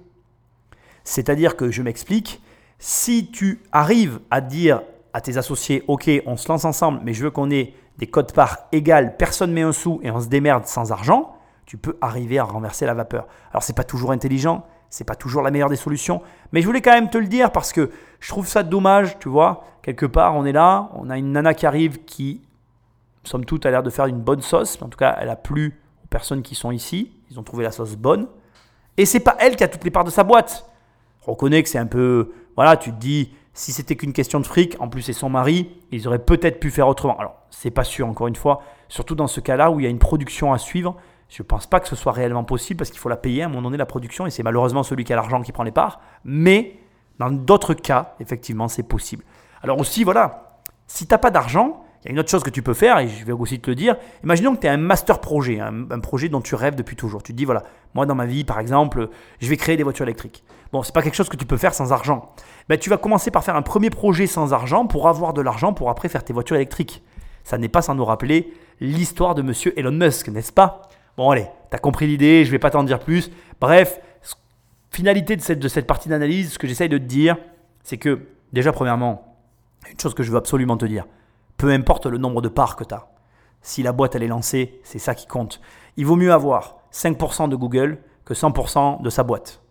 C'est-à-dire que je m'explique, si tu arrives à dire à tes associés, ok, on se lance ensemble, mais je veux qu'on ait des codes parts égales, personne met un sou et on se démerde sans argent, tu peux arriver à renverser la vapeur. Alors c'est pas toujours intelligent, c'est pas toujours la meilleure des solutions, mais je voulais quand même te le dire parce que je trouve ça dommage, tu vois. Quelque part, on est là, on a une nana qui arrive qui, somme toute, a l'air de faire une bonne sauce. En tout cas, elle a plu aux personnes qui sont ici. ils ont trouvé la sauce bonne. Et c'est pas elle qui a toutes les parts de sa boîte. Reconnais que c'est un peu. Voilà, tu te dis, si c'était qu'une question de fric, en plus c'est son mari, ils auraient peut-être pu faire autrement. Alors, c'est pas sûr, encore une fois, surtout dans ce cas-là où il y a une production à suivre. Je ne pense pas que ce soit réellement possible parce qu'il faut la payer à un moment donné, la production, et c'est malheureusement celui qui a l'argent qui prend les parts. Mais dans d'autres cas, effectivement, c'est possible. Alors aussi, voilà, si tu n'as pas d'argent, il y a une autre chose que tu peux faire, et je vais aussi te le dire. Imaginons que tu as un master projet, un, projet dont tu rêves depuis toujours. Tu te dis, voilà, moi dans ma vie, par exemple, je vais créer des voitures électriques. Bon, c'est pas quelque chose que tu peux faire sans argent. Ben, tu vas commencer par faire un premier projet sans argent pour avoir de l'argent pour après faire tes voitures électriques. Ça n'est pas sans nous rappeler l'histoire de monsieur Elon Musk, n'est-ce pas? Bon, allez, tu as compris l'idée, je vais pas t'en dire plus. Bref, finalité de cette, de cette partie d'analyse, ce que j'essaye de te dire, c'est que, déjà, premièrement, une chose que je veux absolument te dire, peu importe le nombre de parts que tu as, si la boîte elle est lancée, c'est ça qui compte. Il vaut mieux avoir 5% de Google que 100% de sa boîte.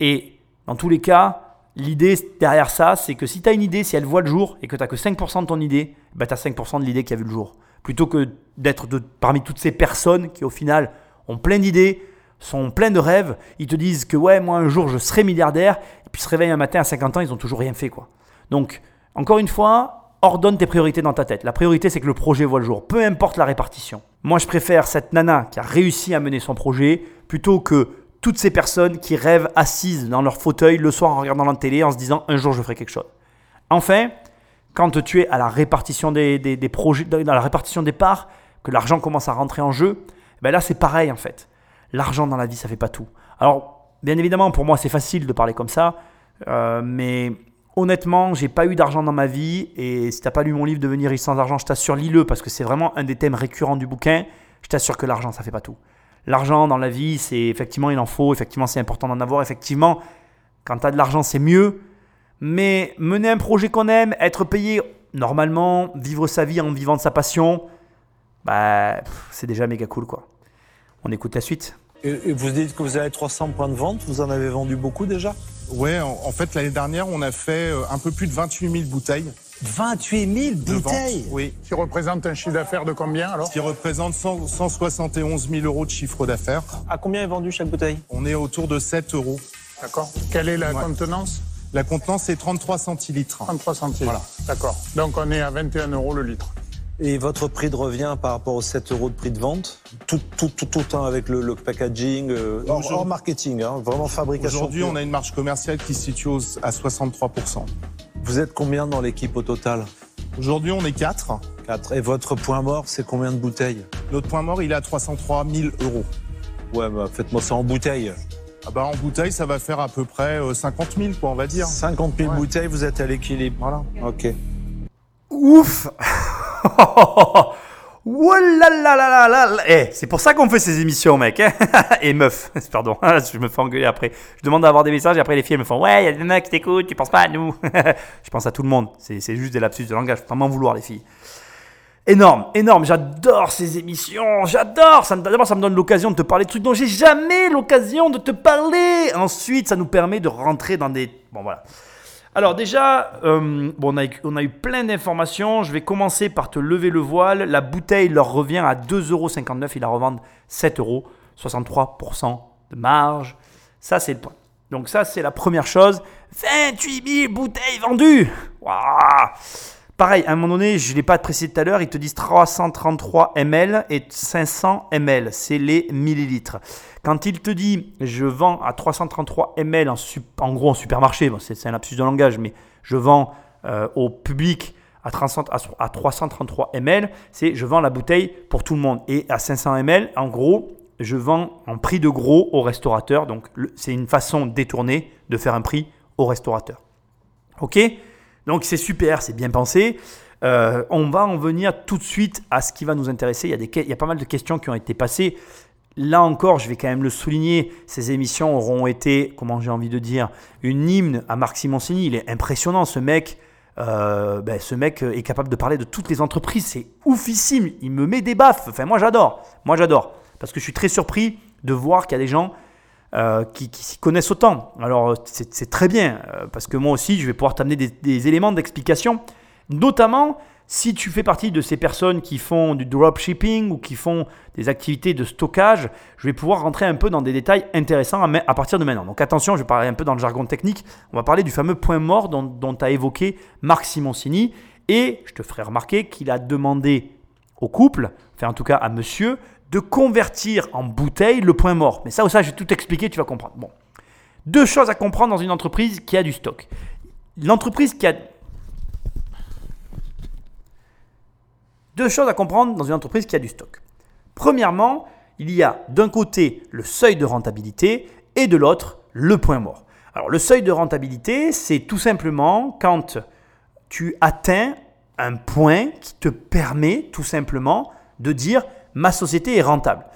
Et dans tous les cas, l'idée derrière ça, c'est que si tu as une idée, si elle voit le jour et que tu n'as que 5% de ton idée, bah, tu as 5% de l'idée qui a vu le jour. Plutôt que d'être parmi toutes ces personnes qui au final ont plein d'idées, sont pleins de rêves, ils te disent que ouais, moi un jour je serai milliardaire, et puis se réveillent un matin à 50 ans, ils n'ont toujours rien fait. quoi. Donc, encore une fois, ordonne tes priorités dans ta tête. La priorité, c'est que le projet voit le jour, peu importe la répartition. Moi, je préfère cette nana qui a réussi à mener son projet plutôt que toutes ces personnes qui rêvent assises dans leur fauteuil le soir en regardant la télé en se disant un jour je ferai quelque chose. Enfin, quand tu es à la répartition des, des, projets, dans la répartition des parts, que l'argent commence à rentrer en jeu, ben là c'est pareil en fait. L'argent dans la vie ça fait pas tout. Alors bien évidemment pour moi c'est facile de parler comme ça, euh, mais honnêtement j'ai pas eu d'argent dans ma vie et si t'as pas lu mon livre Devenir riche sans argent, je t'assure lis-le parce que c'est vraiment un des thèmes récurrents du bouquin. Je t'assure que l'argent ça fait pas tout. L'argent dans la vie c'est effectivement il en faut, effectivement c'est important d'en avoir, effectivement quand tu as de l'argent c'est mieux mais mener un projet qu'on aime, être payé normalement, vivre sa vie en vivant de sa passion, bah, c'est déjà méga cool quoi. On écoute la suite. Et vous dites que vous avez 300 points de vente, vous en avez vendu beaucoup déjà? Ouais, en, fait l'année dernière on a fait euh, un peu plus de 28 000 bouteilles. 28 000 bouteilles Oui. Qui représente un chiffre d'affaires de combien alors? Qui représente 171 000 euros de chiffre d'affaires. À combien est vendu chaque bouteille? On est autour de 7 euros. D'accord. Quelle est la contenance? La contenance est 33 centilitres. 33 centilitres. Voilà. D'accord. Donc on est à 21 euros le litre. Et votre prix de revient par rapport aux 7 euros de prix de vente? Tout, tout, tout, tout le temps avec le, packaging, euh, hors, marketing, hein, vraiment fabrication. Aujourd'hui, on a une marge commerciale qui se situe à 63%. Vous êtes combien dans l'équipe au total? Aujourd'hui, on est 4. 4. Et votre point mort, c'est combien de bouteilles? Notre point mort, il est à 303 000 euros. Ouais, bah faites-moi ça en bouteilles. Ah bah en bouteille, ça va faire à peu près 50 euh, 000, quoi, on va dire. 50 000 bouteilles, vous êtes à l'équilibre. Voilà. Ok. Ouf là Eh, c'est pour ça qu'on fait ces émissions, mec. Hein. et meuf, pardon, je me fais engueuler après. Je demande d'avoir des messages et après les filles me font Ouais, il y a des mecs qui t'écoutent, tu penses pas à nous? je pense à tout le monde. C'est juste des lapsus de langage. Faut pas m'en vouloir, les filles. Énorme, énorme. J'adore ces émissions. J'adore. Ça D'abord, ça me donne l'occasion de te parler de trucs dont j'ai jamais l'occasion de te parler. Ensuite, ça nous permet de rentrer dans des. Bon, voilà. Alors, déjà, euh, bon, on, a, eu plein d'informations. Je vais commencer par te lever le voile. La bouteille leur revient à 2,59€. Ils la revendent 7 euros. 63% de marge. Ça, c'est le point. Donc, ça, c'est la première chose. 28 000 bouteilles vendues. Pareil, à un moment donné, je ne l'ai pas précisé tout à l'heure, ils te disent 333 ml et 500 ml, c'est les millilitres. Quand il te dit je vends à 333 ml en, gros en supermarché, c'est un lapsus de langage, mais je vends euh, au public à, 333 ml, c'est je vends la bouteille pour tout le monde. Et à 500 ml, en gros, je vends en prix de gros au restaurateur. Donc c'est une façon détournée de faire un prix au restaurateur. Ok? Donc c'est super, c'est bien pensé. Euh, on va en venir tout de suite à ce qui va nous intéresser. Il y, a pas mal de questions qui ont été passées. Là encore, je vais quand même le souligner, ces émissions auront été, comment j'ai envie de dire, une hymne à Marc Simoncini. Il est impressionnant, ce mec. Euh, ben, ce mec est capable de parler de toutes les entreprises. C'est oufissime. Il me met des baffes. Enfin, moi, j'adore. Moi, j'adore. Parce que je suis très surpris de voir qu'il y a des gens euh, qui, s'y connaissent autant. Alors c'est très bien, euh, parce que moi aussi, je vais pouvoir t'amener des, éléments d'explication, notamment Si tu fais partie de ces personnes qui font du dropshipping ou qui font des activités de stockage, je vais pouvoir rentrer un peu dans des détails intéressants à partir de maintenant. Donc attention, je vais parler un peu dans le jargon technique. On va parler du fameux point mort dont, dont a évoqué Marc Simoncini. Et je te ferai remarquer qu'il a demandé au couple, enfin en tout cas à monsieur, convertir en bouteille le point mort. Mais ça, ça, je vais tout expliquer, tu vas comprendre. Bon. Deux choses à comprendre dans une entreprise qui a du stock. L'entreprise qui a Deux choses à comprendre dans une entreprise qui a du stock. Premièrement, il y a d'un côté le seuil de rentabilité et de l'autre le point mort. Alors le seuil de rentabilité, c'est tout simplement quand tu atteins un point qui te permet tout simplement de dire ma société est rentable.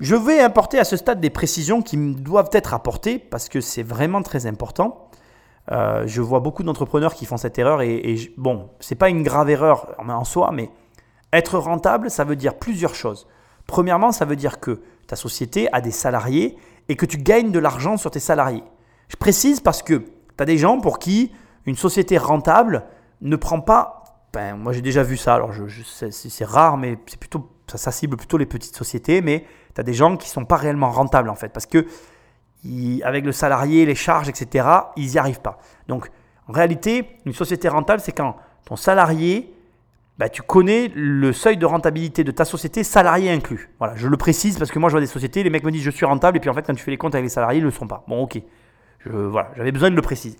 Je vais apporter à ce stade des précisions qui doivent être apportées parce que c'est vraiment très important. Euh, je vois beaucoup d'entrepreneurs qui font cette erreur et, et bon, c'est pas une grave erreur en soi, mais être rentable, ça veut dire plusieurs choses. Premièrement, ça veut dire que ta société a des salariés et que tu gagnes de l'argent sur tes salariés. Je précise parce que tu as des gens pour qui une société rentable ne prend pas. Ben, moi, j'ai déjà vu ça. Alors, c'est rare, mais c'est plutôt ça, cible plutôt les petites sociétés. Mais tu as des gens qui ne sont pas réellement rentables en fait parce que avec le salarié, les charges, etc., ils n'y arrivent pas. Donc, en réalité, une société rentable, c'est quand ton salarié bah, tu connais le seuil de rentabilité de ta société, salarié inclus. Voilà, je le précise parce que moi je vois des sociétés, les mecs me disent je suis rentable et puis en fait quand tu fais les comptes avec les salariés, ils ne le sont pas. Bon, ok. Je, voilà, j'avais besoin de le préciser.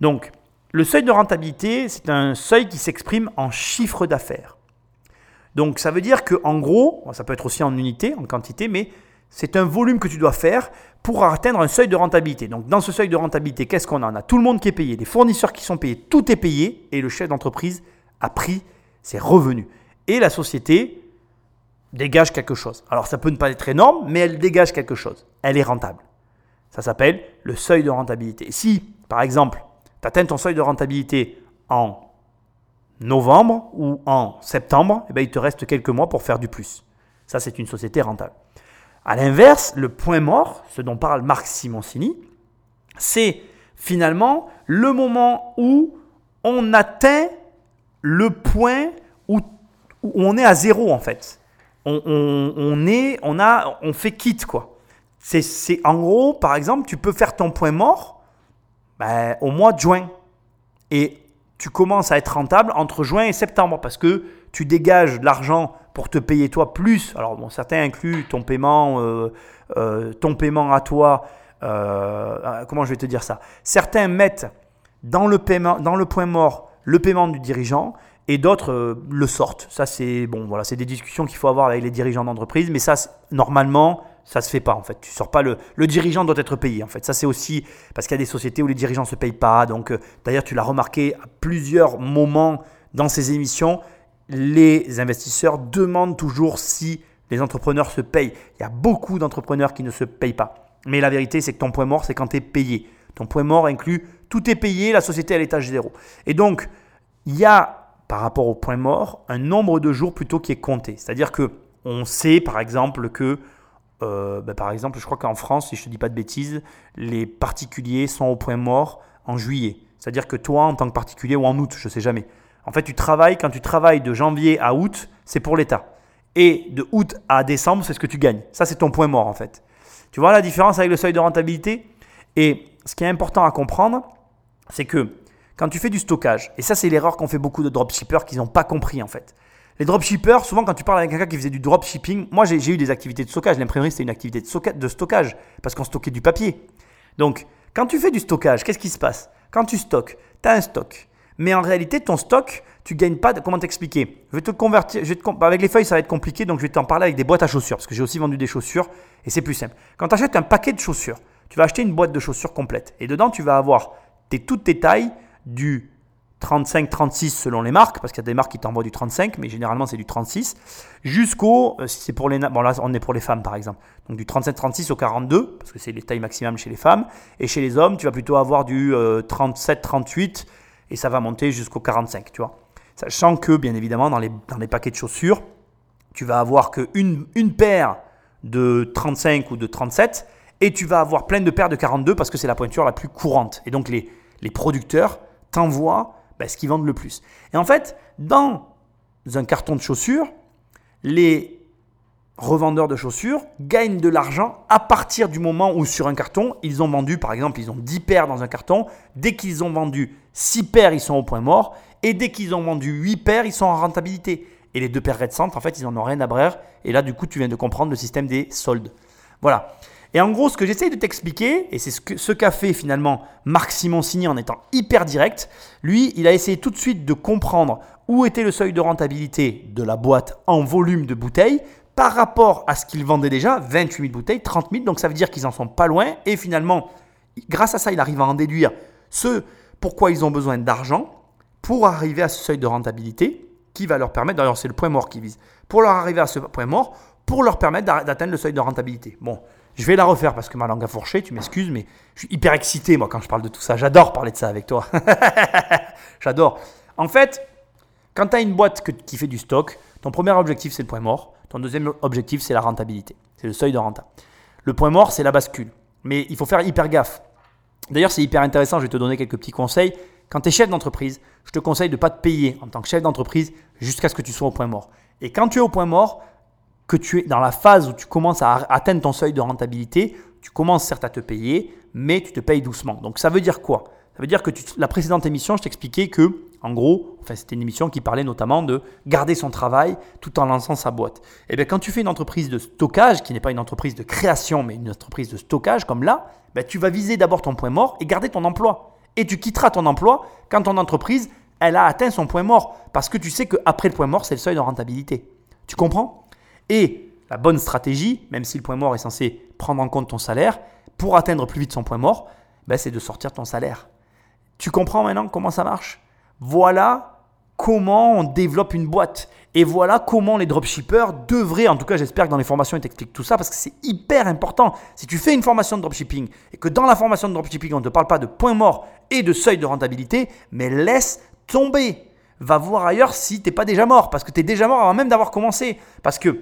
Donc, le seuil de rentabilité, c'est un seuil qui s'exprime en chiffre d'affaires. Donc, ça veut dire que en gros, ça peut être aussi en unité, en quantité, mais c'est un volume que tu dois faire pour atteindre un seuil de rentabilité. Donc, dans ce seuil de rentabilité, qu'est-ce qu'on a? On a tout le monde qui est payé, les fournisseurs qui sont payés, tout est payé et le chef d'entreprise a pris c'est revenu. Et la société dégage quelque chose. Alors ça peut ne pas être énorme, mais elle dégage quelque chose. Elle est rentable. Ça s'appelle le seuil de rentabilité. Si, par exemple, tu atteins ton seuil de rentabilité en novembre ou en septembre, eh bien, il te reste quelques mois pour faire du plus. Ça, c'est une société rentable. À l'inverse, le point mort, ce dont parle Marc Simoncini, c'est finalement le moment où on atteint le point où, on est à zéro en fait. On, est, on, a, on fait quitte quoi. C'est, en gros, par exemple, tu peux faire ton point mort ben, au mois de juin. Et tu commences à être rentable entre juin et septembre parce que tu dégages de l'argent pour te payer toi plus. Alors bon, certains incluent ton paiement, euh, euh, ton paiement à toi. Euh, comment je vais te dire ça? Certains mettent dans le paiement, dans le point mort, le paiement du dirigeant et d'autres le sortent. Ça, c'est bon, voilà, c'est des discussions qu'il faut avoir avec les dirigeants d'entreprise, mais ça, normalement, ça se fait pas en fait. Tu sors pas le, le dirigeant doit être payé en fait. Ça, c'est aussi parce qu'il y a des sociétés où les dirigeants se payent pas. Donc, euh, d'ailleurs, tu l'as remarqué à plusieurs moments dans ces émissions, les investisseurs demandent toujours si les entrepreneurs se payent. Il y a beaucoup d'entrepreneurs qui ne se payent pas. Mais la vérité, c'est que ton point mort, c'est quand tu es payé. Ton point mort inclut tout est payé, la société à l'étage zéro. Et donc, il y a, par rapport au point mort, un nombre de jours plutôt qui est compté. C'est-à-dire que on sait, par exemple, que, euh, ben, par exemple, je crois qu'en France, si je ne te dis pas de bêtises, les particuliers sont au point mort en juillet. C'est-à-dire que toi, en tant que particulier, ou en août, je ne sais jamais. En fait, tu travailles, quand tu travailles de janvier à août, c'est pour l'État. Et de août à décembre, c'est ce que tu gagnes. Ça, c'est ton point mort, en fait. Tu vois la différence avec le seuil de rentabilité? Et ce qui est important à comprendre, c'est que quand tu fais du stockage, et ça c'est l'erreur qu'ont fait beaucoup de dropshippers qu'ils n'ont pas compris en fait. Les dropshippers, souvent quand tu parles avec quelqu'un qui faisait du dropshipping, moi j'ai eu des activités de stockage, l'imprimerie c'était une activité de stockage, parce qu'on stockait du papier. Donc quand tu fais du stockage, qu'est-ce qui se passe? Quand tu stockes, tu as un stock. Mais en réalité, ton stock, tu gagnes pas. De, comment t'expliquer? Je vais te convertir. Je avec les feuilles, ça va être compliqué, donc je vais t'en parler avec des boîtes à chaussures, parce que j'ai aussi vendu des chaussures, et c'est plus simple. Quand tu achètes un paquet de chaussures, tu vas acheter une boîte de chaussures complète, et dedans, tu vas avoir toutes tes tailles du 35-36 selon les marques, parce qu'il y a des marques qui t'envoient du 35, mais généralement c'est du 36, jusqu'au, euh, c'est pour les, bon là on est pour les femmes par exemple, donc du 37-36 au 42, parce que c'est les tailles maximales chez les femmes, et chez les hommes tu vas plutôt avoir du 37-38, euh, et ça va monter jusqu'au 45, tu vois. Sachant que bien évidemment dans les, dans les paquets de chaussures, tu vas avoir qu'une une paire de 35 ou de 37, et tu vas avoir plein de paires de 42 parce que c'est la pointure la plus courante. Et donc les, les producteurs t'envoient bah, ce qu'ils vendent le plus. Et en fait, dans un carton de chaussures, les revendeurs de chaussures gagnent de l'argent à partir du moment où sur un carton, ils ont vendu, par exemple, ils ont 10 paires dans un carton. Dès qu'ils ont vendu 6 paires, ils sont au point mort. Et dès qu'ils ont vendu 8 paires, ils sont en rentabilité. Et les deux paires récentes, en fait, ils n'en ont rien à brère. Et là, du coup, tu viens de comprendre le système des soldes. Voilà. Et en gros, ce que j'essaye de t'expliquer, et c'est ce qu'a ce qu'a fait finalement Marc Simoncini en étant hyper direct, lui, il a essayé tout de suite de comprendre où était le seuil de rentabilité de la boîte en volume de bouteilles par rapport à ce qu'il vendait déjà, 28 000 bouteilles, 30 000, donc ça veut dire qu'ils en sont pas loin, et finalement, grâce à ça, il arrive à en déduire ce pourquoi ils ont besoin d'argent pour arriver à ce seuil de rentabilité qui va leur permettre, d'ailleurs c'est le point mort qui vise, pour leur arriver à ce point mort, pour leur permettre d'a- d'atteindre le seuil de rentabilité. Bon, je vais la refaire parce que ma langue a fourché, tu m'excuses, mais je suis hyper excité moi quand je parle de tout ça, j'adore parler de ça avec toi. j'adore. En fait, quand tu as une boîte qui fait du stock, ton premier objectif c'est le point mort, ton deuxième objectif c'est la rentabilité, c'est le seuil de renta. Le point mort c'est la bascule, mais il faut faire hyper gaffe. D'ailleurs, c'est hyper intéressant, je vais te donner quelques petits conseils. Quand tu es chef d'entreprise, je te conseille de ne pas te payer en tant que chef d'entreprise jusqu'à ce que tu sois au point mort. Et quand tu es au point mort, que tu es dans la phase où tu commences à atteindre ton seuil de rentabilité, tu commences certes à te payer, mais tu te payes doucement. Donc ça veut dire quoi? Ça veut dire que la précédente émission, je t'expliquais que, en gros, enfin, c'était une émission qui parlait notamment de garder son travail tout en lançant sa boîte. Et bien quand tu fais une entreprise de stockage, qui n'est pas une entreprise de création, mais une entreprise de stockage comme là, ben, tu vas viser d'abord ton point mort et garder ton emploi. Et tu quitteras ton emploi quand ton entreprise, elle a atteint son point mort. Parce que tu sais qu'après le point mort, c'est le seuil de rentabilité. Tu comprends? Et la bonne stratégie, même si le point mort est censé prendre en compte ton salaire, pour atteindre plus vite son point mort, ben, c'est de sortir ton salaire. Tu comprends maintenant comment ça marche? Voilà comment on développe une boîte. Et voilà comment les dropshippers devraient, en tout cas j'espère que dans les formations ils t'expliquent tout ça parce que c'est hyper important. Si tu fais une formation de dropshipping et que dans la formation de dropshipping on ne te parle pas de point mort et de seuil de rentabilité, mais laisse tomber. Va voir ailleurs si t'es pas déjà mort parce que tu es déjà mort avant même d'avoir commencé. Parce que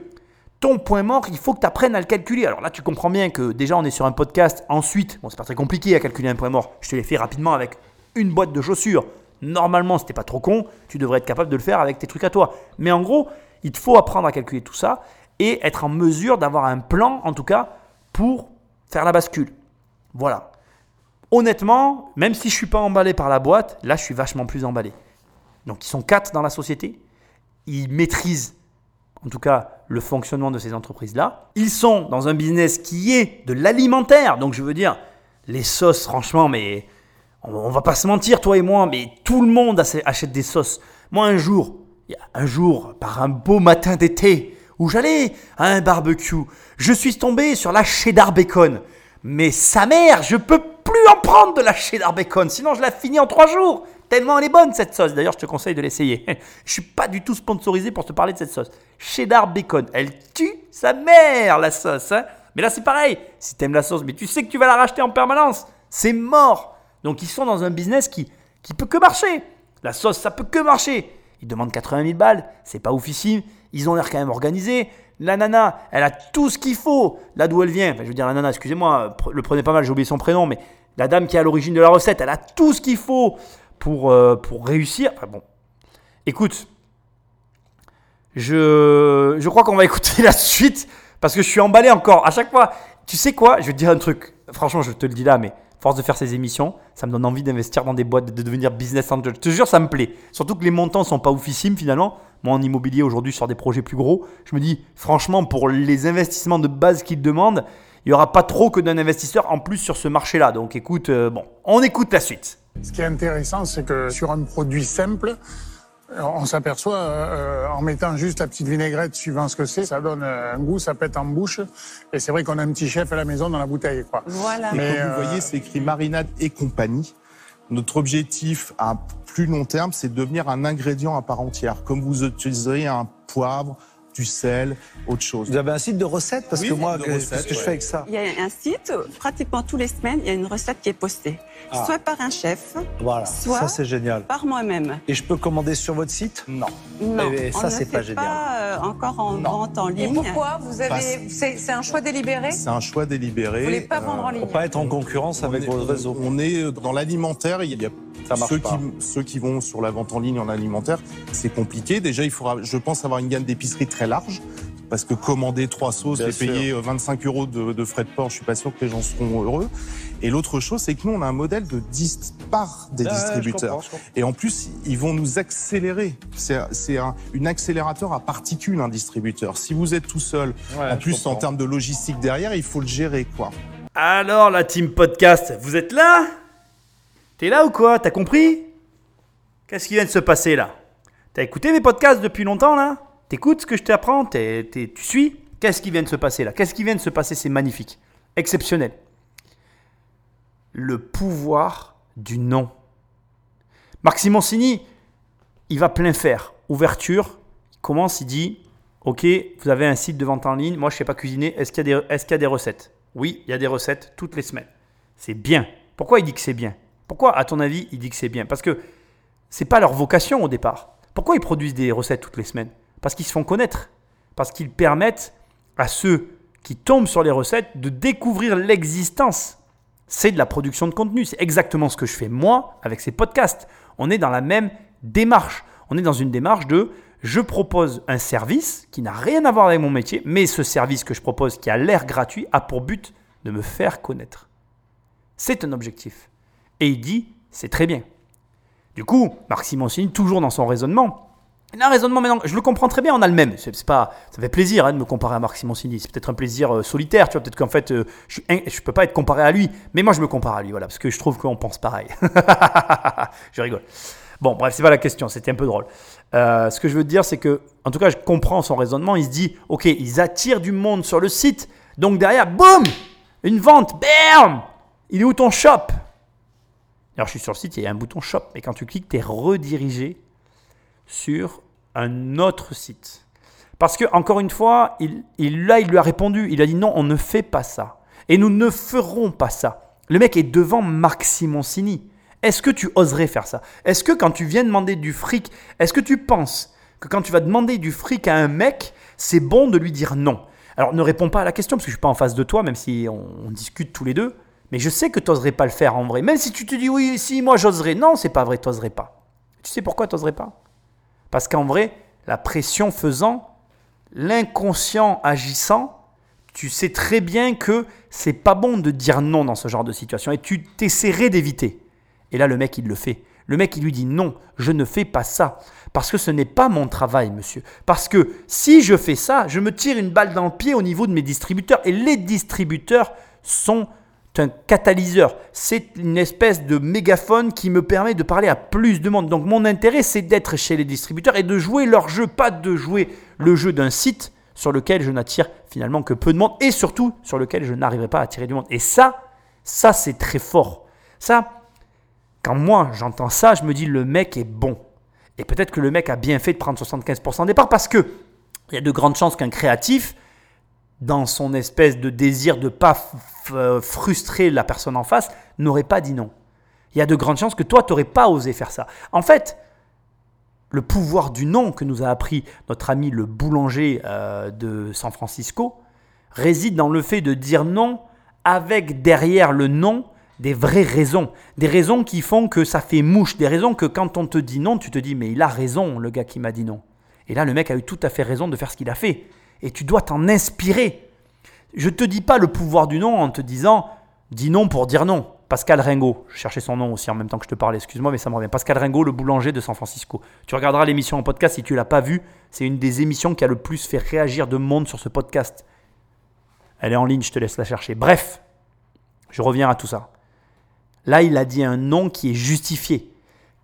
ton point mort, il faut que tu apprennes à le calculer. Alors là, tu comprends bien que déjà, on est sur un podcast. Ensuite, bon, c'est pas très compliqué à calculer un point mort. Je te l'ai fait rapidement avec une boîte de chaussures. Normalement, t'es pas trop con, tu devrais être capable de le faire avec tes trucs à toi. Mais en gros, il te faut apprendre à calculer tout ça et être en mesure d'avoir un plan, en tout cas, pour faire la bascule. Voilà. Honnêtement, même si je suis pas emballé par la boîte, là, je suis vachement plus emballé. Donc, ils sont quatre dans la société. Ils maîtrisent en tout cas le fonctionnement de ces entreprises-là. Ils sont dans un business qui est de l'alimentaire. Donc je veux dire, les sauces, franchement, mais on, va pas se mentir, toi et moi, mais tout le monde ach- achète des sauces. Moi, un jour, un jour, par un beau matin d'été, où j'allais à un barbecue, je suis tombé sur la cheddar bacon. Mais sa mère, je peux plus en prendre de la cheddar bacon, sinon je la finis en trois jours. Elle est bonne cette sauce. D'ailleurs, je te conseille de l'essayer. Je suis pas du tout sponsorisé pour te parler de cette sauce. Cheddar bacon, elle tue sa mère la sauce. hein. mais là, c'est pareil. Si t'aimes la sauce, mais tu sais que tu vas la racheter en permanence, c'est mort. Donc ils sont dans un business qui qui peut que marcher. La sauce, ça peut que marcher. Ils demandent 80 000 balles, c'est pas oufissime. Ils ont l'air quand même organisés. La nana, elle a tout ce qu'il faut. Là d'où elle vient, je veux dire la nana, excusez-moi, pre- le prenez pas mal, j'ai oublié son prénom, mais la dame qui est à l'origine de la recette, elle a tout ce qu'il faut pour, euh, pour réussir. Enfin bon, écoute, je, je crois qu'on va écouter la suite parce que je suis emballé encore. À chaque fois, tu sais quoi? Je vais te dire un truc. Franchement, je te le dis là, mais force de faire ces émissions, ça me donne envie d'investir dans des boîtes, de devenir business angel. Je te jure, ça me plaît. Surtout que les montants sont pas oufissimes finalement. Moi, en immobilier aujourd'hui, sur des projets plus gros, je me dis, franchement, pour les investissements de base qu'ils demandent, il n'y aura pas trop que d'un investisseur en plus sur ce marché-là. Donc écoute, euh, bon, on écoute la suite. Ce qui est intéressant, c'est que sur un produit simple, on s'aperçoit, euh, en mettant juste la petite vinaigrette, suivant ce que c'est, ça donne un goût, ça pète en bouche. Et c'est vrai qu'on a un petit chef à la maison dans la bouteille. Quoi. Voilà. Et Mais, comme vous euh, voyez, c'est écrit marinade et compagnie. Notre objectif à plus long terme, c'est de devenir un ingrédient à part entière. Comme vous utiliseriez un poivre, du sel, autre chose. Vous avez un site de recettes Parce Oui, que moi, que- qu'est-ce que je fais avec ça? Il y a un site, pratiquement tous les semaines, il y a une recette qui est postée. Ah. Soit par un chef, Voilà, Soit- ça c'est génial. par moi-même. Et je peux commander sur votre site? Non. Non, Eh, ça, on ne c'est fait pas génial. pas euh, encore en Non. vente en Et ligne. pourquoi Vous avez, c'est un choix délibéré? C'est un choix délibéré. Vous voulez pas Euh, vendre en ligne Pour pas être en concurrence on avec est- vos réseaux. On est dans l'alimentaire, il y a Ça marche ceux, pas. Qui, ceux qui vont sur la vente en ligne en alimentaire, c'est compliqué. Déjà, il faudra, je pense, avoir une gamme d'épicerie très large. Parce que commander trois sauces Bien et sûr. payer euh, 25 euros de, de frais de port, je suis pas sûr que les gens seront heureux. Et l'autre chose, c'est que nous, on a un modèle de dis par des je distributeurs. comprends, je comprends. Et en plus, ils vont nous accélérer. C'est c'est un une accélérateur à particules, un distributeur. Si vous êtes tout seul, Ouais, en plus en termes de logistique derrière, il faut le gérer, quoi. Alors, la team podcast, vous êtes là? T'es là ou quoi? T'as compris? Qu'est-ce qui vient de se passer là? T'as écouté mes podcasts depuis longtemps là? T'écoutes ce que je t'apprends? T'es- t'es- Tu suis? Qu'est-ce qui vient de se passer là? Qu'est-ce qui vient de se passer C'est magnifique. Exceptionnel. Le pouvoir du non. Marc Simoncini, il va plein faire. Ouverture, il commence, il dit Ok, vous avez un site de vente en ligne, moi je ne sais pas cuisiner, est-ce qu'il y, a des- est-ce qu'il y a des recettes? Oui, il y a des recettes toutes les semaines. C'est bien. Pourquoi il dit que c'est bien? Pourquoi, à ton avis, il dit que c'est bien? Parce que c'est pas leur vocation au départ. Pourquoi ils produisent des recettes toutes les semaines? Parce qu'ils se font connaître. Parce qu'ils permettent à ceux qui tombent sur les recettes de découvrir l'existence. C'est de la production de contenu. C'est exactement ce que je fais moi avec ces podcasts. On est dans la même démarche. On est dans une démarche de je propose un service qui n'a rien à voir avec mon métier, mais ce service que je propose qui a l'air gratuit a pour but de me faire connaître. C'est un objectif. Et il dit, c'est très bien. Du coup, Marc Simoncini, toujours dans son raisonnement, il a un raisonnement maintenant, je le comprends très bien, on a le même. C'est, pas, ça fait plaisir hein, de me comparer à Marc Simoncini. C'est peut-être un plaisir euh, solitaire, tu vois. Peut-être qu'en fait, euh, je ne peux pas être comparé à lui, mais moi je me compare à lui, voilà, parce que je trouve qu'on pense pareil. je rigole. Bon, bref, c'est pas la question, c'était un peu drôle. Euh, ce que je veux dire, c'est que, en tout cas, je comprends son raisonnement. Il se dit, ok, ils attirent du monde sur le site, donc derrière, boum, une vente, bam, il est où ton shop? Alors, je suis sur le site, il y a un bouton shop, et quand tu cliques, tu es redirigé sur un autre site. Parce que, encore une fois, il, là, il lui a répondu. Il a dit non, on ne fait pas ça. Et nous ne ferons pas ça. Le mec est devant Marc Simoncini. Est-ce que tu oserais faire ça? Est-ce que quand tu viens demander du fric, est-ce que tu penses que quand tu vas demander du fric à un mec, c'est bon de lui dire non? Alors ne réponds pas à la question parce que je suis pas en face de toi, même si on discute tous les deux. Mais je sais que tu n'oserais pas le faire en vrai. Même si tu te dis oui, si, moi j'oserais. Non, c'est pas vrai, tu n'oserais pas. Tu sais pourquoi tu n'oserais pas? Parce qu'en vrai, la pression faisant, l'inconscient agissant, tu sais très bien que c'est pas bon de dire non dans ce genre de situation et tu t'essaierais d'éviter. Et là, le mec, il le fait. Le mec, il lui dit non, je ne fais pas ça. Parce que ce n'est pas mon travail, monsieur. Parce que si je fais ça, je me tire une balle dans le pied au niveau de mes distributeurs. Et les distributeurs sont un catalyseur. C'est une espèce de mégaphone qui me permet de parler à plus de monde. Donc mon intérêt, c'est d'être chez les distributeurs et de jouer leur jeu, pas de jouer le jeu d'un site sur lequel je n'attire finalement que peu de monde et surtout sur lequel je n'arriverai pas à attirer du monde. Et ça, ça c'est très fort. Ça, quand moi j'entends ça, je me dis le mec est bon. Et peut-être que le mec a bien fait de prendre 75% au départ parce que il y a de grandes chances qu'un créatif, dans son espèce de désir de ne pas f- frustrer la personne en face, n'aurait pas dit non. Il y a de grandes chances que toi, tu n'aurais pas osé faire ça. En fait, le pouvoir du non que nous a appris notre ami le boulanger euh, de San Francisco réside dans le fait de dire non avec derrière le non des vraies raisons. Des raisons qui font que ça fait mouche. Des raisons que quand on te dit non, tu te dis mais il a raison le gars qui m'a dit non. Et là, le mec a eu tout à fait raison de faire ce qu'il a fait. Et tu dois t'en inspirer. Je te dis pas le pouvoir du non en te disant dis non pour dire non. Pascal Ringo, je cherchais son nom aussi en même temps que je te parlais, excuse-moi, mais ça me revient. Pascal Ringo, le boulanger de San Francisco. Tu regarderas l'émission en podcast si tu l'as pas vue. C'est une des émissions qui a le plus fait réagir de monde sur ce podcast. Elle est en ligne, je te laisse la chercher. Bref, je reviens à tout ça. Là, il a dit un nom qui est justifié,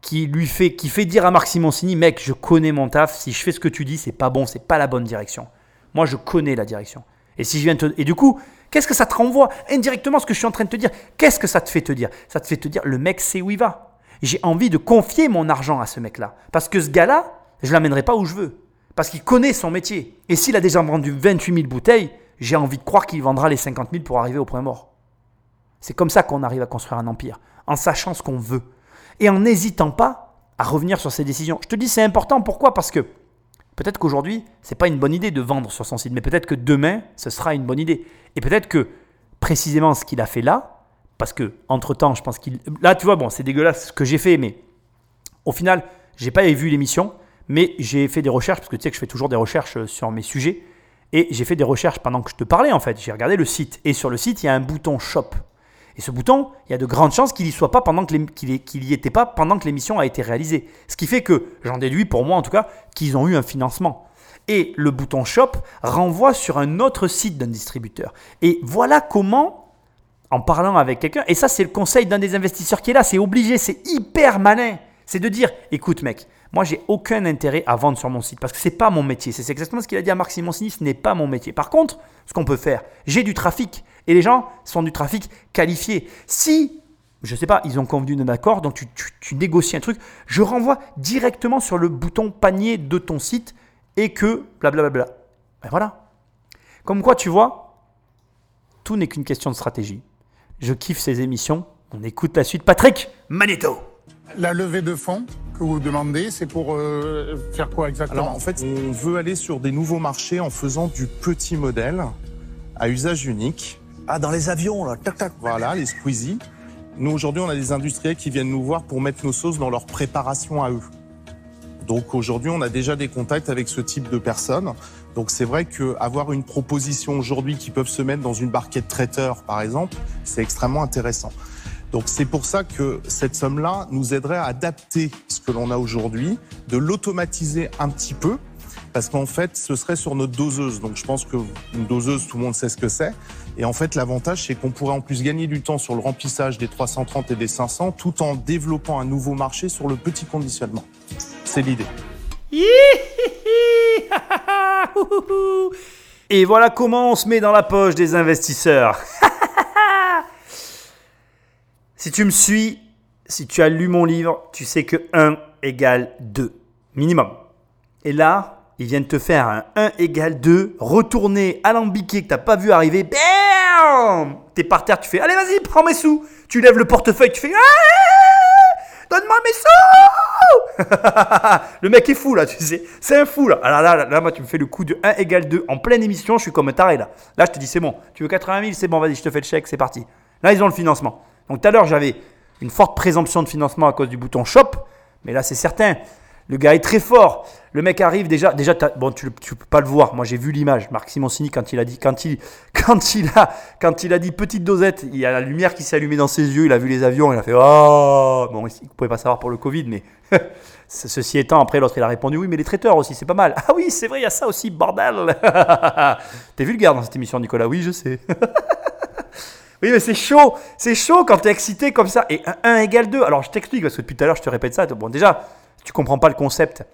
qui lui fait, qui fait dire à Marc Simoncini, mec, je connais mon taf. Si je fais ce que tu dis, c'est pas bon, c'est pas la bonne direction. Moi, je connais la direction. Et si je viens te, et du coup, qu'est-ce que ça te renvoie? Indirectement ce que je suis en train de te dire Qu'est-ce que ça te fait te dire? Ça te fait te dire, le mec sait où il va. J'ai envie de confier mon argent à ce mec-là, parce que ce gars-là, je l'amènerai pas où je veux, parce qu'il connaît son métier. Et s'il a déjà vendu 28 000 bouteilles, j'ai envie de croire qu'il vendra les 50 000 pour arriver au point mort. C'est comme ça qu'on arrive à construire un empire, en sachant ce qu'on veut et en n'hésitant pas à revenir sur ses décisions. Je te dis c'est important, pourquoi? Parce que peut-être qu'aujourd'hui, c'est pas une bonne idée de vendre sur son site, mais peut-être que demain, ce sera une bonne idée. Et peut-être que précisément ce qu'il a fait là parce que entre temps, je pense qu'il. Là, tu vois, bon, c'est dégueulasse ce que j'ai fait, mais au final, j'ai pas vu l'émission, mais j'ai fait des recherches, parce que tu sais que je fais toujours des recherches euh, sur mes sujets. Et j'ai fait des recherches pendant que je te parlais, en fait. J'ai regardé le site. Et sur le site, il y a un bouton shop. Et ce bouton, il y a de grandes chances qu'il n'y soit pas pendant que qu'il y était pas pendant que l'émission a été réalisée. Ce qui fait que, j'en déduis pour moi en tout cas, qu'ils ont eu un financement. Et le bouton shop renvoie sur un autre site d'un distributeur. Et voilà comment, en parlant avec quelqu'un, et ça c'est le conseil d'un des investisseurs qui est là, c'est obligé, c'est hyper malin, c'est de dire, écoute mec, moi, j'ai aucun intérêt à vendre sur mon site parce que ce n'est pas mon métier. C'est exactement ce qu'il a dit à Marc Simoncini, ce n'est pas mon métier. Par contre, ce qu'on peut faire, j'ai du trafic et les gens sont du trafic qualifié. Si, je ne sais pas, ils ont convenu d'un accord, donc tu, négocies un truc, je renvoie directement sur le bouton panier de ton site et que blablabla. Ben voilà. Comme quoi, tu vois, tout n'est qu'une question de stratégie. Je kiffe ces émissions. On écoute la suite. Patrick Magneto. La levée de fonds que vous demandez, c'est pour euh, faire quoi exactement? Alors en fait, on veut aller sur des nouveaux marchés en faisant du petit modèle à usage unique. Ah, dans les avions, là, tac, tac. Voilà, les squeezies. Nous, aujourd'hui, on a des industriels qui viennent nous voir pour mettre nos sauces dans leur préparation à eux. Donc aujourd'hui, on a déjà des contacts avec ce type de personnes. Donc c'est vrai qu'avoir une proposition aujourd'hui qui peuvent se mettre dans une barquette traiteur, par exemple, c'est extrêmement intéressant. Donc c'est pour ça que cette somme-là nous aiderait à adapter ce que l'on a aujourd'hui, de l'automatiser un petit peu, parce qu'en fait, ce serait sur notre doseuse. Donc je pense que une doseuse, tout le monde sait ce que c'est. Et en fait, l'avantage, c'est qu'on pourrait en plus gagner du temps sur le remplissage des 330 et des 500, tout en développant un nouveau marché sur le petit conditionnement. C'est l'idée. Et voilà comment on se met dans la poche des investisseurs. Si tu me suis, si tu as lu mon livre, tu sais que 1 égale 2, minimum. Et là, ils viennent te faire un 1 égale 2, retourné, alambiqué, que tu n'as pas vu arriver, bam es par terre, tu fais, allez vas-y, prends mes sous. Tu lèves le portefeuille, tu fais, ah, donne-moi mes sous Le mec est fou là, tu sais, c'est un fou là. Alors là, là, moi tu me fais le coup de 1 égale 2 en pleine émission, je suis comme un taré là. Là, je te dis, c'est bon, tu veux 80 000, c'est bon, vas-y, je te fais le chèque, c'est parti. Là, ils ont le financement. Donc tout à l'heure, j'avais une forte présomption de financement à cause du bouton shop, mais là, c'est certain. Le gars est très fort. Le mec arrive déjà. Déjà, bon, tu ne peux pas le voir. Moi, j'ai vu l'image. Marc Simoncini, quand il a dit, quand il, quand il a, quand il a dit petite dosette, il y a la lumière qui s'est allumée dans ses yeux. Il a vu les avions. Il a fait oh. Bon, il pouvait pas savoir pour le Covid, mais ceci étant, après l'autre, il a répondu oui, mais les traiteurs aussi, c'est pas mal. Ah oui, c'est vrai, il y a ça aussi, bordel. T'es vulgaire dans cette émission, Nicolas. Oui, je sais. Oui, mais c'est chaud. C'est chaud quand tu es excité comme ça. Et 1, égale 2. Alors, je t'explique parce que depuis tout à l'heure, je te répète ça. Bon, déjà, tu comprends pas le concept.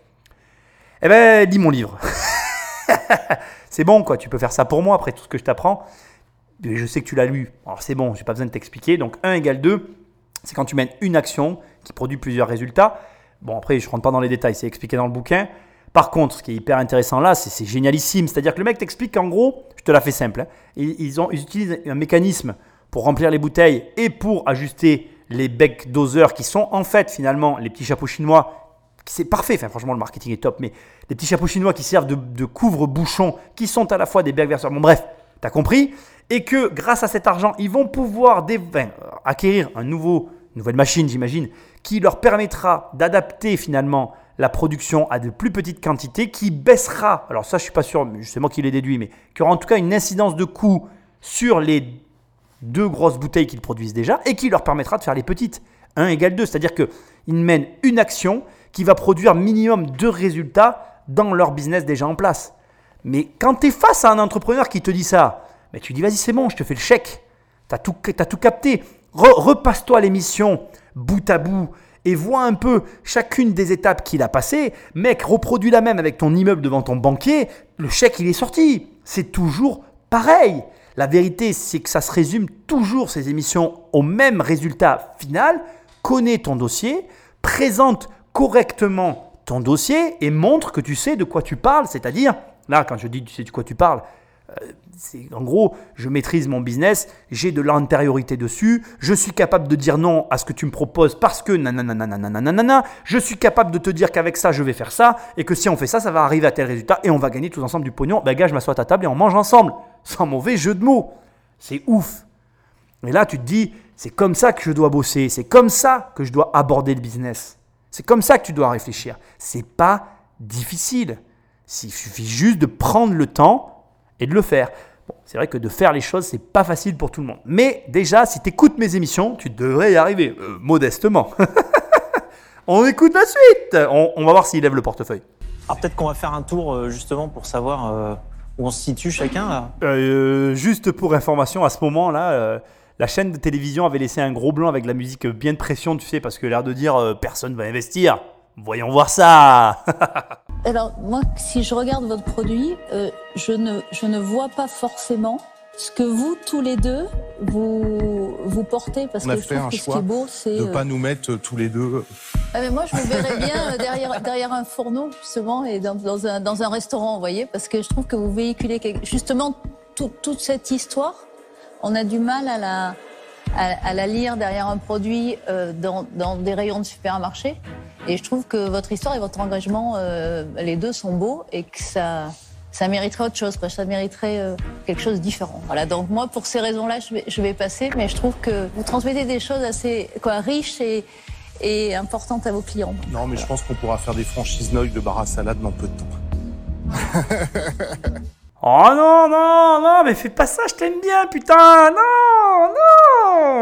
Eh ben, lis mon livre. c'est bon, quoi. Tu peux faire ça pour moi après tout ce que je t'apprends. Je sais que tu l'as lu. Alors, c'est bon, j'ai pas besoin de t'expliquer. Donc, 1 égale 2, c'est quand tu mènes une action qui produit plusieurs résultats. Bon, après, je rentre pas dans les détails, c'est expliqué dans le bouquin. Par contre, ce qui est hyper intéressant là, c'est génialissime. C'est-à-dire que le mec t'explique qu'en gros, je te la fais simple, hein, ils, ils utilisent un mécanisme pour remplir les bouteilles et pour ajuster les becs doseurs qui sont en fait finalement les petits chapeaux chinois. C'est parfait, franchement le marketing est top, mais les petits chapeaux chinois qui servent de, couvre-bouchons, qui sont à la fois des becs verseurs. Bon bref, t'as compris Et que grâce à cet argent, ils vont pouvoir acquérir une nouvelle machine, j'imagine, qui leur permettra d'adapter finalement la production à de plus petites quantités, qui baissera, alors ça je suis pas sûr, c'est moi qui déduit, mais qui aura en tout cas une incidence de coût sur les deux grosses bouteilles qu'ils produisent déjà et qui leur permettra de faire les petites. 1 égale 2, c'est-à-dire qu'ils mènent une action qui va produire minimum deux résultats dans leur business déjà en place. Mais quand tu es face à un entrepreneur qui te dit ça, mais tu dis vas-y c'est bon, je te fais le chèque. Tu as tout, capté. repasse-toi l'émission bout à bout et vois un peu chacune des étapes qu'il a passées. Mec, reproduis la même avec ton immeuble devant ton banquier. Le chèque, il est sorti. C'est toujours pareil. La vérité, c'est que ça se résume toujours ces émissions au même résultat final. Connais ton dossier, présente correctement ton dossier et montre que tu sais de quoi tu parles. C'est-à-dire, là, quand je dis tu sais de quoi tu parles, euh, c'est en gros, je maîtrise mon business, j'ai de l'antériorité dessus, je suis capable de dire non à ce que tu me proposes parce que nanana, je suis capable de te dire qu'avec ça, je vais faire ça, et que si on fait ça, ça va arriver à tel résultat, et on va gagner tous ensemble du pognon. Ben gars, je m'assois à ta table et on mange ensemble, sans mauvais jeu de mots. C'est ouf. Et là, tu te dis, c'est comme ça que je dois bosser, c'est comme ça que je dois aborder le business. C'est comme ça que tu dois réfléchir. C'est pas difficile. Il suffit juste de prendre le temps et de le faire. Bon, c'est vrai que de faire les choses, c'est pas facile pour tout le monde. Mais déjà, si tu écoutes mes émissions, tu devrais y arriver, euh, modestement. on écoute la suite. On, on va voir s'il lève le portefeuille. Alors peut-être qu'on va faire un tour euh, justement pour savoir euh, où on se situe chacun là. Juste pour information, à ce moment-là, la chaîne de télévision avait laissé un gros blanc avec la musique bien de pression, tu sais, parce que l'air de dire euh, personne va investir. Voyons voir ça. Alors, moi, si je regarde votre produit, euh, je, ne, je ne vois pas forcément ce que vous, tous les deux, vous, vous portez. Parce On a que je fait trouve un que ce qui est beau, c'est. De euh, pas nous mettre euh, tous les deux. ah, mais moi, je me verrais bien derrière, derrière un fourneau, justement, et dans, dans, un, dans un restaurant, vous voyez, parce que je trouve que vous véhiculez quelque- justement tout- toute cette histoire. On a du mal à la, à, à la lire derrière un produit euh, dans, dans des rayons de supermarché. Et je trouve que votre histoire et votre engagement, euh, les deux sont beaux et que ça, ça mériterait autre chose. Quoi. Ça mériterait euh, quelque chose de différent. Voilà. Donc moi, pour ces raisons-là, je vais, je vais passer. Mais je trouve que vous transmettez des choses assez quoi, riches et, et importantes à vos clients. Non, mais je pense qu'on pourra faire des franchises Noy de bar à salade dans peu de temps. oh non, non, non, mais fais pas ça, je t'aime bien, putain. Non,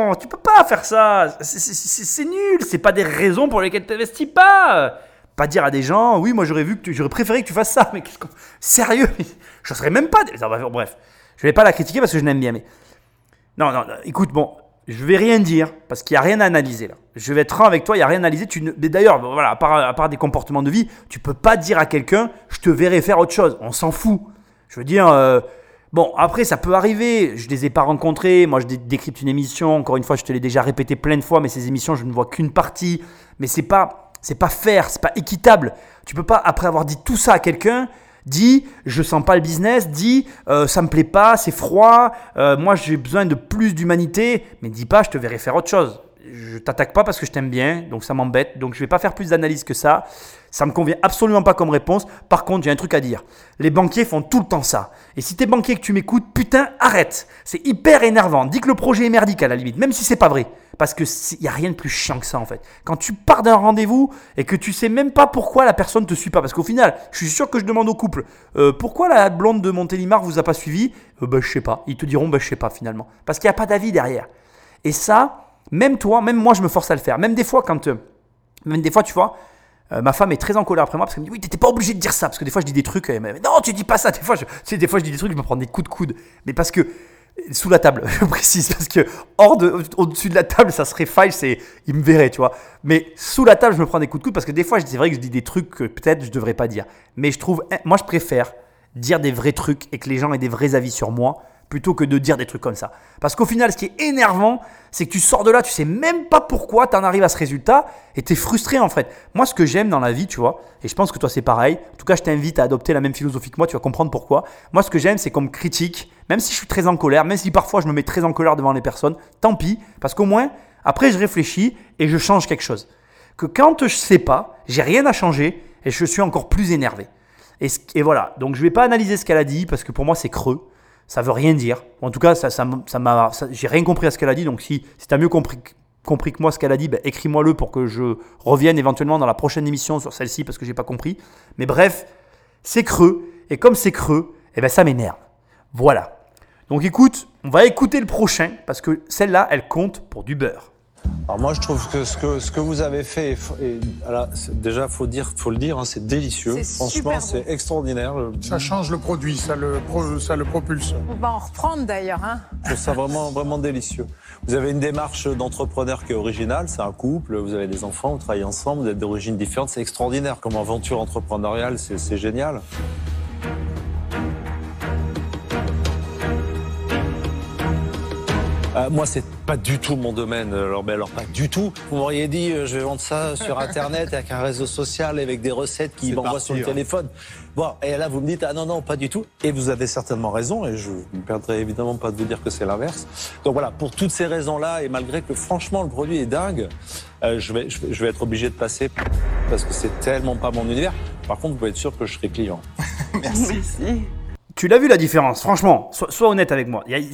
non, tu peux pas faire ça. C'est- nul, c'est pas des raisons pour lesquelles t'investis pas. Pas dire à des gens, oui, moi j'aurais vu que tu- j'aurais préféré que tu fasses ça, mais qu'est-ce qu'on- sérieux, je serais même pas. Va, Bref, je vais pas la critiquer parce que je l'aime bien, mais non, non, écoute, bon, je vais rien dire parce qu'il n'y a rien à analyser là. Je vais être franc avec toi, il n'y a rien à analyser. Tu D'ailleurs, voilà, à part, à part des comportements de vie, tu peux pas dire à quelqu'un, je te verrai faire autre chose. On s'en fout. Je veux dire, euh, bon, après, ça peut arriver. Je les ai pas rencontrés. Moi, je dé- décrypte une émission. Encore une fois, je te l'ai déjà répété plein de fois, mais ces émissions, je ne vois qu'une partie. Mais c'est pas, c'est pas fair, c'est pas équitable. Tu peux pas, après avoir dit tout ça à quelqu'un, Dis, je sens pas le business. Dis, euh, ça me plaît pas, c'est froid. euh, moi, j'ai besoin de plus d'humanité. Mais dis pas, je te verrai faire autre chose. Je t'attaque pas parce que je t'aime bien, donc ça m'embête. Donc je vais pas faire plus d'analyse que ça. Ça me convient absolument pas comme réponse. Par contre, j'ai un truc à dire. Les banquiers font tout le temps ça. Et si t'es banquier et que tu m'écoutes, putain, arrête. C'est hyper énervant. Dis que le projet est merdique à la limite, même si c'est pas vrai. Parce que y a rien de plus chiant que ça en fait. Quand tu pars d'un rendez-vous et que tu sais même pas pourquoi la personne te suit pas, parce qu'au final, je suis sûr que je demande au couple, euh, pourquoi la blonde de Montélimar vous a pas suivi? Euh, Bah je sais pas. Ils te diront bah je sais pas finalement, parce qu'il n'y a pas d'avis derrière. Et ça, même toi, même moi, je me force à le faire. Même des fois quand, euh, même des fois, tu vois. euh, ma femme est très en colère après moi parce qu'elle me dit oui t'étais pas obligé de dire ça parce que des fois je dis des trucs elle me dit, non tu dis pas ça des fois je, tu sais, des fois je dis des trucs je me prends des coups de coude mais parce que sous la table, je précise, parce que hors de, au-dessus de la table, ça serait faille, c'est, il me verrait, tu vois. Mais sous la table, je me prends des coups de coude parce que des fois, c'est vrai que je dis des trucs que peut-être je devrais pas dire. Mais je trouve, moi, je préfère dire des vrais trucs et que les gens aient des vrais avis sur moi plutôt que de dire des trucs comme ça. Parce qu'au final, ce qui est énervant, c'est que tu sors de là, tu sais même pas pourquoi tu en arrives à ce résultat et tu es frustré en fait. Moi, ce que j'aime dans la vie, tu vois, et je pense que toi c'est pareil, en tout cas, je t'invite à adopter la même philosophie que moi, tu vas comprendre pourquoi. Moi, ce que j'aime, c'est qu'on me critique, même si je suis très en colère, même si parfois je me mets très en colère devant les personnes, tant pis, parce qu'au moins, après, je réfléchis et je change quelque chose. Que quand je sais pas, j'ai rien à changer et je suis encore plus énervé. Et, et voilà, donc je vais pas analyser ce qu'elle a dit parce que pour moi c'est creux, ça veut rien dire. En tout cas, j'ai rien compris à ce qu'elle a dit. Donc si, si tu as mieux compris, compris que moi ce qu'elle a dit, ben, écris-moi-le pour que je revienne éventuellement dans la prochaine émission sur celle-ci parce que j'ai pas compris. Mais bref, c'est creux et comme c'est creux, eh ben ça m'énerve. Voilà. Donc écoute, on va écouter le prochain parce que celle-là, elle compte pour du beurre. Alors moi, je trouve que ce que, ce que vous avez fait, est alors, déjà, faut dire, faut le dire, hein, c'est délicieux. Franchement, bon. c'est extraordinaire. Je Ça change le produit, ça le, ça le propulse. On va en reprendre d'ailleurs. Hein. trouve ça vraiment, vraiment délicieux. Vous avez une démarche d'entrepreneur qui est originale. C'est un couple, vous avez des enfants, vous travaillez ensemble, vous êtes d'origines différentes. C'est extraordinaire. Comme aventure entrepreneuriale, c'est génial. Euh, moi, c'est pas du tout mon domaine. Alors, mais alors pas du tout. Vous m'auriez dit, euh, je vais vendre ça sur Internet avec un réseau social, avec des recettes qui m'envoient sur le ouais. téléphone. Bon, et là, vous me dites, ah non, non, pas du tout. Et vous avez certainement raison, et je ne perdrai évidemment pas de vous dire que c'est l'inverse. Donc voilà, pour toutes ces raisons-là, et malgré que franchement le produit est dingue, euh, je, vais, je, vais, je vais être obligé de passer parce que c'est tellement pas mon univers. Par contre, vous pouvez être sûr que je serai client. Merci. Tu Tu l'as vu la différence, franchement, sois, honnête avec moi. Il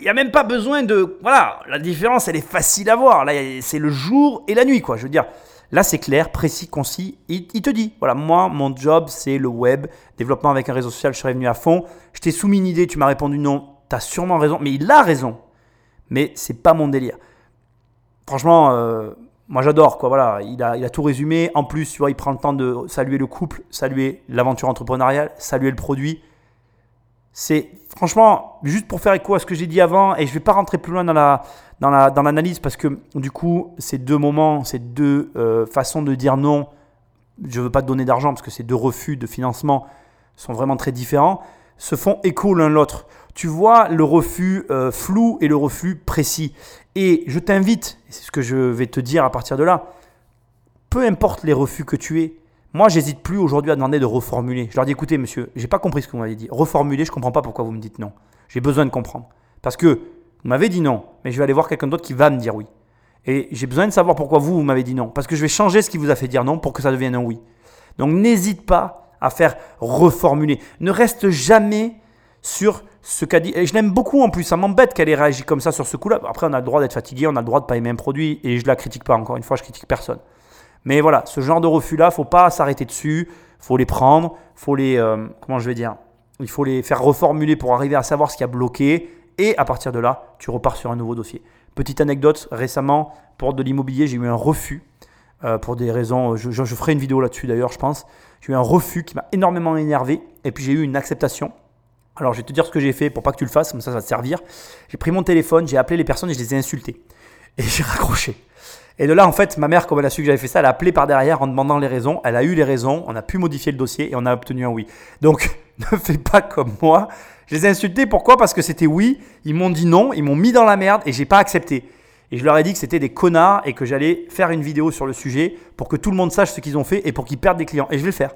n'y a, même pas besoin de... Voilà, la différence, elle est facile à voir. Là, c'est le jour et la nuit, quoi. Je veux dire, là, c'est clair, précis, concis. Il, il, te dit, voilà, moi, mon job, c'est le web, développement avec un réseau social, je serais venu à fond. Je t'ai soumis une idée, tu m'as répondu non. Tu as sûrement raison, mais il a raison. Mais c'est pas mon délire. Franchement, euh, moi j'adore quoi. Voilà, il a, il a tout résumé. En plus, tu vois, il prend le temps de saluer le couple, saluer l'aventure entrepreneuriale, saluer le produit. C'est franchement juste pour faire écho à ce que j'ai dit avant, et je vais pas rentrer plus loin dans la dans la dans l'analyse parce que du coup, ces deux moments, ces deux euh, façons de dire non. Je veux pas te donner d'argent parce que ces deux refus de financement sont vraiment très différents. Se font écho l'un l'autre. Tu vois le refus euh, flou et le refus précis. Et je t'invite, c'est ce que je vais te dire à partir de là, peu importe les refus que tu aies, moi j'hésite plus aujourd'hui à demander de reformuler. Je leur dis écoutez monsieur, j'ai pas compris ce que vous m'avez dit. Reformuler, je comprends pas pourquoi vous me dites non. J'ai besoin de comprendre. Parce que vous m'avez dit non, mais je vais aller voir quelqu'un d'autre qui va me dire oui. Et j'ai besoin de savoir pourquoi vous, vous m'avez dit non. Parce que je vais changer ce qui vous a fait dire non pour que ça devienne un oui. Donc n'hésite pas à faire reformuler. Ne reste jamais sur ce qu'a dit. Et je l'aime beaucoup en plus, ça m'embête qu'elle ait réagi comme ça sur ce coup-là. Après, on a le droit d'être fatigué, on a le droit de pas aimer un produit et je la critique pas, encore une fois, je critique personne. Mais voilà, ce genre de refus-là, faut pas s'arrêter dessus, faut les prendre, faut les. Euh, comment je vais dire? Il faut les faire reformuler pour arriver à savoir ce qui a bloqué et à partir de là, tu repars sur un nouveau dossier. Petite anecdote, récemment, pour de l'immobilier, j'ai eu un refus. Euh, pour des raisons, je, ferai une vidéo là-dessus d'ailleurs, je pense. J'ai eu un refus qui m'a énormément énervé et puis j'ai eu une acceptation alors, je vais te dire ce que j'ai fait pour pas que tu le fasses, comme ça, ça va te servir. J'ai pris mon téléphone, j'ai appelé les personnes et je les ai insultées. Et j'ai raccroché. Et de là, en fait, ma mère, comme elle a su que j'avais fait ça, elle a appelé par derrière en demandant les raisons. Elle a eu les raisons, on a pu modifier le dossier et on a obtenu un oui. Donc, ne fais pas comme moi. Je les ai insultés. Pourquoi? Parce que c'était oui. Ils m'ont dit non, ils m'ont mis dans la merde et j'ai pas accepté. Et je leur ai dit que c'était des connards et que j'allais faire une vidéo sur le sujet pour que tout le monde sache ce qu'ils ont fait et pour qu'ils perdent des clients. Et je vais le faire.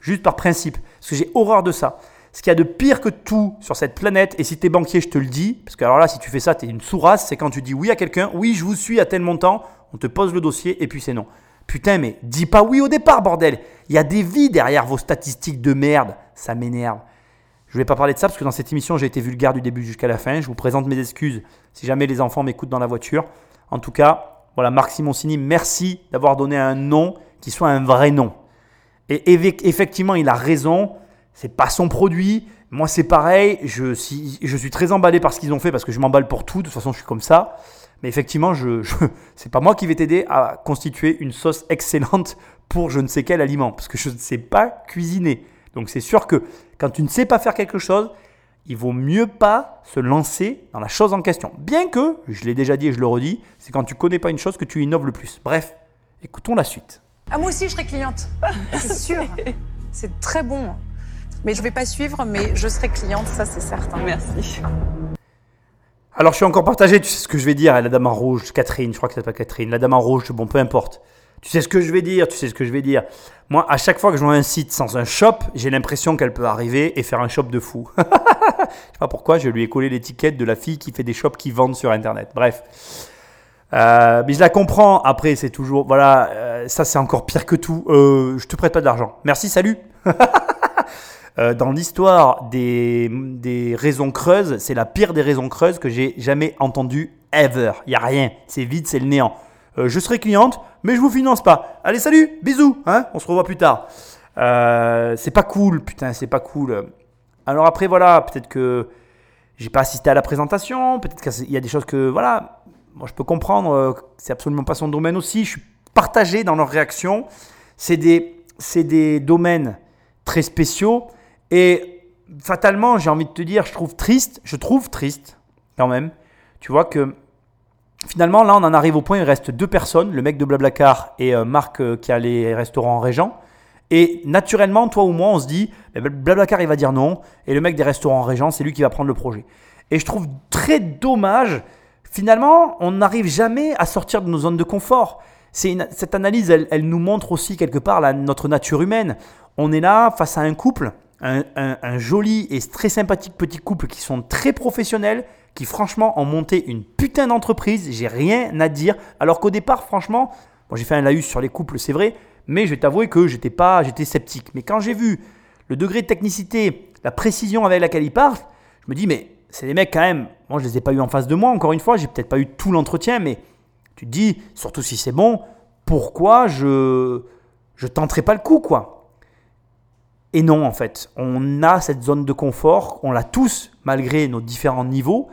Juste par principe. Parce que j'ai horreur de ça ce qu'il y a de pire que tout sur cette planète, et si tu es banquier, je te le dis, parce que alors là, si tu fais ça, tu es une sourasse, c'est quand tu dis oui à quelqu'un, oui, je vous suis à tel montant, on te pose le dossier, et puis c'est non. Putain, mais dis pas oui au départ, bordel. Il y a des vies derrière vos statistiques de merde. Ça m'énerve. Je ne vais pas parler de ça parce que dans cette émission, j'ai été vulgaire du début jusqu'à la fin. Je vous présente mes excuses si jamais les enfants m'écoutent dans la voiture. En tout cas, voilà, Marc Simoncini, merci d'avoir donné un nom qui soit un vrai nom. Et effectivement, il a raison c'est pas son produit. Moi, c'est pareil. Je, je suis très emballé par ce qu'ils ont fait parce que je m'emballe pour tout. De toute façon, je suis comme ça. Mais effectivement, je, je c'est pas moi qui vais t'aider à constituer une sauce excellente pour je ne sais quel aliment parce que je ne sais pas cuisiner. Donc, c'est sûr que quand tu ne sais pas faire quelque chose, il vaut mieux pas se lancer dans la chose en question. Bien que, je l'ai déjà dit et je le redis, c'est quand tu connais pas une chose que tu innoves le plus. Bref, écoutons la suite. Ah, moi aussi, je serai cliente. C'est sûr. C'est très bon. Mais je ne vais pas suivre, mais je serai cliente, ça c'est certain. Merci. Alors je suis encore partagé, tu sais ce que je vais dire, la dame en rouge, Catherine, je crois que c'est pas Catherine, la dame en rouge, bon peu importe. Tu sais ce que je vais dire, tu sais ce que je vais dire. Moi, à chaque fois que je vois un site sans un shop, j'ai l'impression qu'elle peut arriver et faire un shop de fou. je sais pas pourquoi, je lui ai collé l'étiquette de la fille qui fait des shops qui vendent sur Internet. Bref. Euh, mais je la comprends. Après, c'est toujours. Voilà, euh, ça c'est encore pire que tout. Euh, je te prête pas d'argent. Merci, salut. Euh, dans l'histoire des, des raisons creuses, c'est la pire des raisons creuses que j'ai jamais entendu ever. Il y a rien, c'est vide, c'est le néant. Euh, je serai cliente, mais je vous finance pas. Allez, salut, bisous, hein, on se revoit plus tard. Euh, c'est pas cool, putain, c'est pas cool. Alors après, voilà, peut-être que j'ai pas assisté à la présentation, peut-être qu'il y a des choses que, voilà, moi je peux comprendre, c'est absolument pas son domaine aussi. Je suis partagé dans leurs réactions. C'est des, c'est des domaines très spéciaux et fatalement, j'ai envie de te dire, je trouve triste, je trouve triste quand même. Tu vois que finalement, là, on en arrive au point, il reste deux personnes, le mec de Blablacar et euh, Marc euh, qui a les restaurants Régent. Et naturellement, toi ou moi, on se dit, eh ben, Blablacar, il va dire non. Et le mec des restaurants Régent, c'est lui qui va prendre le projet. Et je trouve très dommage, finalement, on n'arrive jamais à sortir de nos zones de confort. cette analyse, elle, elle, nous montre aussi quelque part la, notre nature humaine. On est là face à un couple un, joli et très sympathique petit couple qui sont très professionnels, qui franchement ont monté une putain d'entreprise. J'ai rien à dire. Alors qu'au départ, franchement, j'ai fait un laïus sur les couples, c'est vrai, mais je vais t'avouer que j'étais pas, j'étais sceptique. Mais quand j'ai vu le degré de technicité la précision avec laquelle ils parlent, je me dis, mais c'est des mecs quand même, moi je les ai pas eu en face de moi, encore une fois, j'ai peut-être pas eu tout l'entretien, mais tu te dis, surtout si c'est bon, pourquoi je je tenterai pas le coup, quoi? Et non, en fait, on a cette zone de confort, on l'a tous, malgré nos différents niveaux,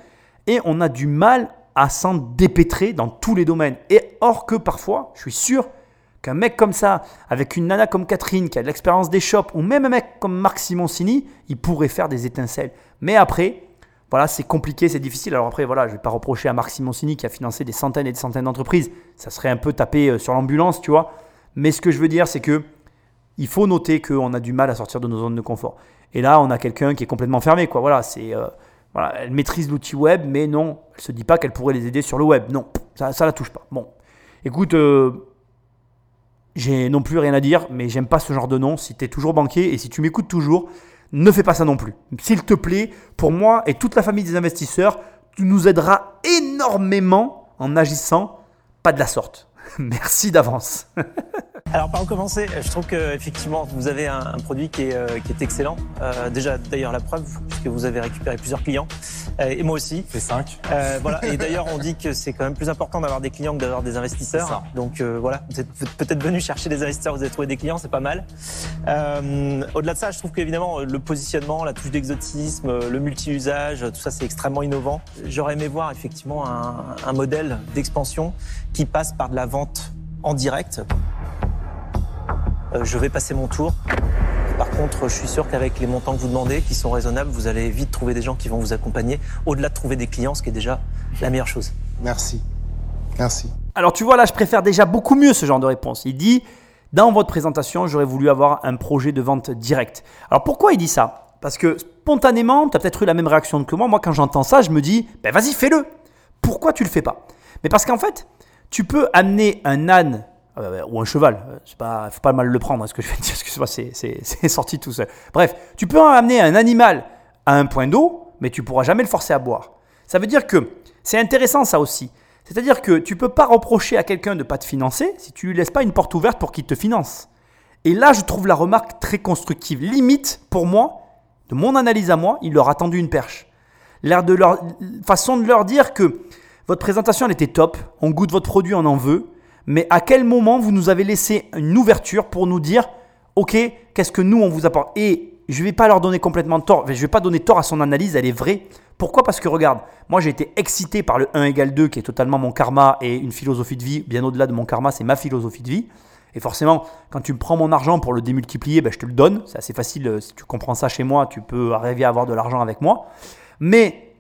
et on a du mal à s'en dépêtrer dans tous les domaines. Et or que parfois, je suis sûr qu'un mec comme ça, avec une nana comme Catherine, qui a de l'expérience des shops, ou même un mec comme Marc Simoncini, il pourrait faire des étincelles. Mais après, voilà, c'est compliqué, c'est difficile. Alors après, voilà, je ne vais pas reprocher à Marc Simoncini qui a financé des centaines et des centaines d'entreprises. Ça serait un peu tapé euh, sur l'ambulance, tu vois. Mais ce que je veux dire, c'est que il faut noter qu'on a du mal à sortir de nos zones de confort. Et là, on a quelqu'un qui est complètement fermé, quoi. Voilà, c'est, euh, voilà, elle maîtrise l'outil web, mais non, elle se dit pas qu'elle pourrait les aider sur le web. Non, ça, ça la touche pas. Bon, écoute, euh, j'ai non plus rien à dire, mais j'aime pas ce genre de nom. Si tu es toujours banquier et si tu m'écoutes toujours, ne fais pas ça non plus. S'il te plaît, pour moi et toute la famille des investisseurs, tu nous aideras énormément en agissant pas de la sorte. Merci d'avance. Alors par où commencer? Je trouve que effectivement vous avez un, un produit qui est, euh, qui est excellent. Euh, déjà d'ailleurs la preuve puisque vous avez récupéré plusieurs clients Euh, et moi aussi. C'est 5. Euh, voilà. Et d'ailleurs on dit que c'est quand même plus important d'avoir des clients que d'avoir des investisseurs. Donc euh, voilà, vous êtes peut-être venu chercher des investisseurs, vous avez trouvé des clients, c'est pas mal. Euh, Au-delà de ça, je trouve qu'évidemment le positionnement, la touche d'exotisme, le multi-usage, tout ça c'est extrêmement innovant. J'aurais aimé voir effectivement un, un modèle d'expansion qui passe par de la vente en direct. Euh, je vais passer mon tour. Par contre, je suis sûr qu'avec les montants que vous demandez, qui sont raisonnables, vous allez vite trouver des gens qui vont vous accompagner, au-delà de trouver des clients, ce qui est déjà la meilleure chose. Merci. Merci. Alors tu vois là, je préfère déjà beaucoup mieux ce genre de réponse. Il dit, dans votre présentation, j'aurais voulu avoir un projet de vente direct. Alors pourquoi il dit ça? Parce que spontanément, tu as peut-être eu la même réaction que moi. Moi, quand j'entends ça, je me dis, ben vas-y, fais-le. Pourquoi tu le fais pas? Mais parce qu'en fait, tu peux amener un âne euh, ou un cheval. euh, C'est pas, faut pas mal le prendre, hein, ce que je te dire, excuse-moi, c'est, sorti tout seul. Bref, tu peux amener un animal à un point d'eau, mais tu pourras jamais le forcer à boire. Ça veut dire que c'est intéressant ça aussi. C'est-à-dire que tu peux pas reprocher à quelqu'un de pas te financer si tu lui laisses pas une porte ouverte pour qu'il te finance. Et là, je trouve la remarque très constructive. Limite, pour moi, de mon analyse à moi, il leur a tendu une perche. L'air de leur façon de leur dire que votre présentation elle était top, on goûte votre produit, on en veut, mais à quel moment vous nous avez laissé une ouverture pour nous dire OK, qu'est-ce que nous on vous apporte? Et je ne vais pas leur donner complètement tort, je ne vais pas donner tort à son analyse, elle est vraie. Pourquoi? Parce que regarde, moi j'ai été excité par le 1 égale 2 qui est totalement mon karma et une philosophie de vie, bien au-delà de mon karma, c'est ma philosophie de vie. Et forcément, quand tu me prends mon argent pour le démultiplier, ben, je te le donne. C'est assez facile. euh, Si tu comprends ça chez moi, tu peux arriver à avoir de l'argent avec moi. Mais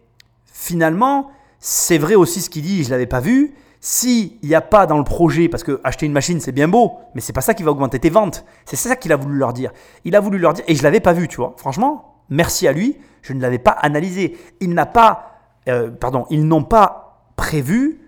finalement, c'est vrai aussi ce qu'il dit, je ne l'avais pas vu. S'il n'y a pas dans le projet, parce que acheter une machine c'est bien beau, mais c'est pas ça qui va augmenter tes ventes. C'est ça qu'il a voulu leur dire. Il a voulu leur dire, et je l'avais pas vu, tu vois. Franchement, merci à lui, je ne l'avais pas analysé. Il n'a pas, euh, ils n'ont pas prévu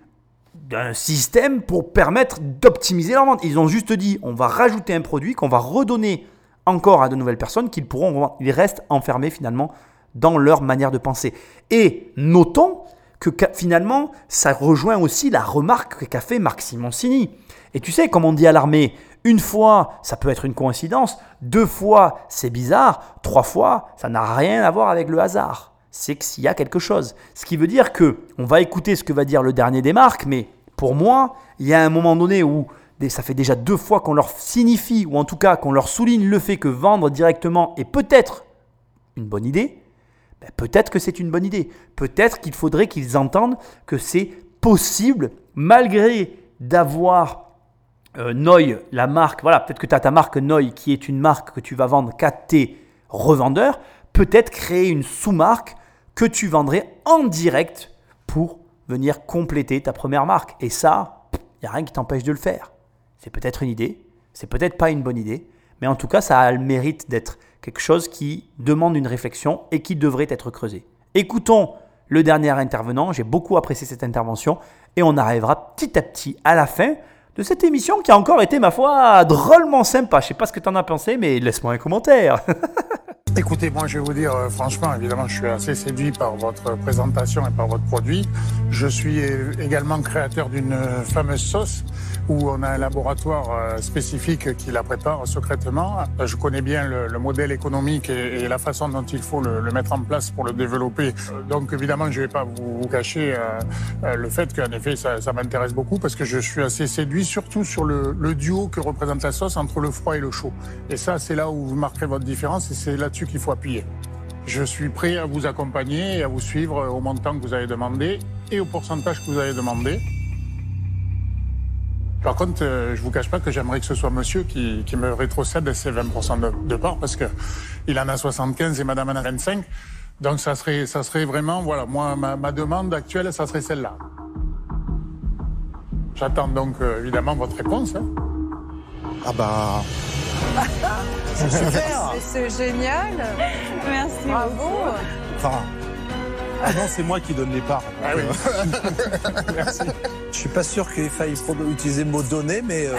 d'un système pour permettre d'optimiser leur vente. Ils ont juste dit, on va rajouter un produit qu'on va redonner encore à de nouvelles personnes qu'ils pourront revendre. Ils restent enfermés finalement dans leur manière de penser. Et notons que finalement, ça rejoint aussi la remarque qu'a fait Marc Simoncini. Et tu sais, comme on dit à l'armée, une fois, ça peut être une coïncidence, deux fois, c'est bizarre, trois fois, ça n'a rien à voir avec le hasard. C'est qu'il y a quelque chose. Ce qui veut dire que on va écouter ce que va dire le dernier des marques, mais pour moi, il y a un moment donné où ça fait déjà deux fois qu'on leur signifie, ou en tout cas qu'on leur souligne le fait que vendre directement est peut-être une bonne idée, ben, peut-être que c'est une bonne idée. Peut-être qu'il faudrait qu'ils entendent que c'est possible, malgré d'avoir euh, Noy, la marque, voilà, peut-être que tu as ta marque Noy qui est une marque que tu vas vendre qu'à tes revendeurs, peut-être créer une sous-marque que tu vendrais en direct pour venir compléter ta première marque. Et ça, il n'y a rien qui t'empêche de le faire. C'est peut-être une idée, c'est peut-être pas une bonne idée, mais en tout cas, ça a le mérite d'être quelque chose qui demande une réflexion et qui devrait être creusé. Écoutons le dernier intervenant, j'ai beaucoup apprécié cette intervention et on arrivera petit à petit à la fin de cette émission qui a encore été, ma foi, drôlement sympa. Je sais pas ce que tu en as pensé, mais laisse-moi un commentaire. Écoutez, moi je vais vous dire euh, franchement, évidemment, je suis assez séduit par votre présentation et par votre produit. Je suis également créateur d'une euh, fameuse sauce où on a un laboratoire euh, spécifique qui la prépare secrètement. Euh, Je connais bien le, le modèle économique et, et la façon dont il faut le, le mettre en place pour le développer. Euh, Donc évidemment, je ne vais pas vous, vous cacher euh, le fait qu'en effet, ça, ça m'intéresse beaucoup parce que je suis assez séduit, surtout sur le, le duo que représente la sauce entre le froid et le chaud. Et ça, c'est là où vous marquerez votre différence et c'est là-dessus qu'il faut appuyer. Je suis prêt à vous accompagner et à vous suivre au montant que vous avez demandé et au pourcentage que vous avez demandé. Par contre, euh, je vous cache pas que j'aimerais que ce soit monsieur qui, qui me rétrocède ces 20% de, de part parce que il en a 75 et madame en a 25. Donc ça serait, ça serait vraiment, voilà, moi, ma, ma demande actuelle, ça serait celle-là. J'attends donc euh, évidemment votre réponse. hein. Ah bah. C'est super. C'est génial. Merci. Bravo. Enfin. Ah non, c'est moi qui donne les parts. Ah oui. Merci. Je suis pas sûr qu'il faille utiliser le mot donner, mais euh,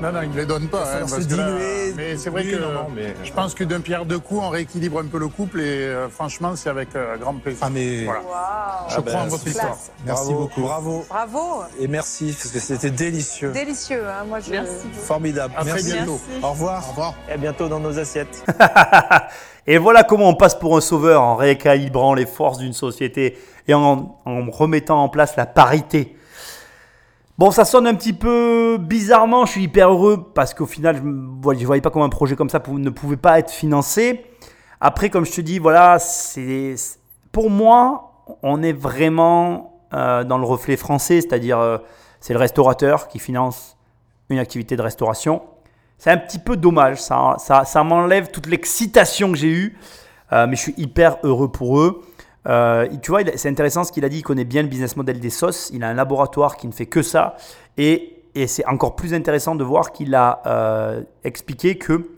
Non, non, il ne les donne pas. parce se que là- diluer. mais c'est vrai que non, non, mais- je pense que d'un pierre deux coups, on rééquilibre un peu le couple et euh, franchement, c'est avec euh, grand plaisir. Ah mais. Voilà. Je Ah crois ben, en votre histoire. Merci bravo, beaucoup. Bravo Bravo. et merci parce que c'était délicieux, Délicieux. Hein. Moi, je... Merci. formidable. À très Merci. bientôt. Au revoir. Au revoir. Et à bientôt dans nos assiettes. Et voilà comment on passe pour un sauveur en rééquilibrant les forces d'une société et en, remettant en place la parité. Bon, ça sonne un petit peu bizarrement, je suis hyper heureux parce qu'au final, je ne voyais pas comment un projet comme ça ne pouvait pas être financé. Après, comme je te dis, voilà, c'est pour moi, on est vraiment euh, dans le reflet français, c'est-à-dire euh, c'est le restaurateur qui finance une activité de restauration. C'est un petit peu dommage, ça, ça, ça m'enlève toute l'excitation que j'ai eue, euh, mais je suis hyper heureux pour eux. Euh, tu vois, c'est intéressant ce qu'il a dit, il connaît bien le business model des sauces, il a un laboratoire qui ne fait que ça, et, c'est encore plus intéressant de voir qu'il a euh, expliqué que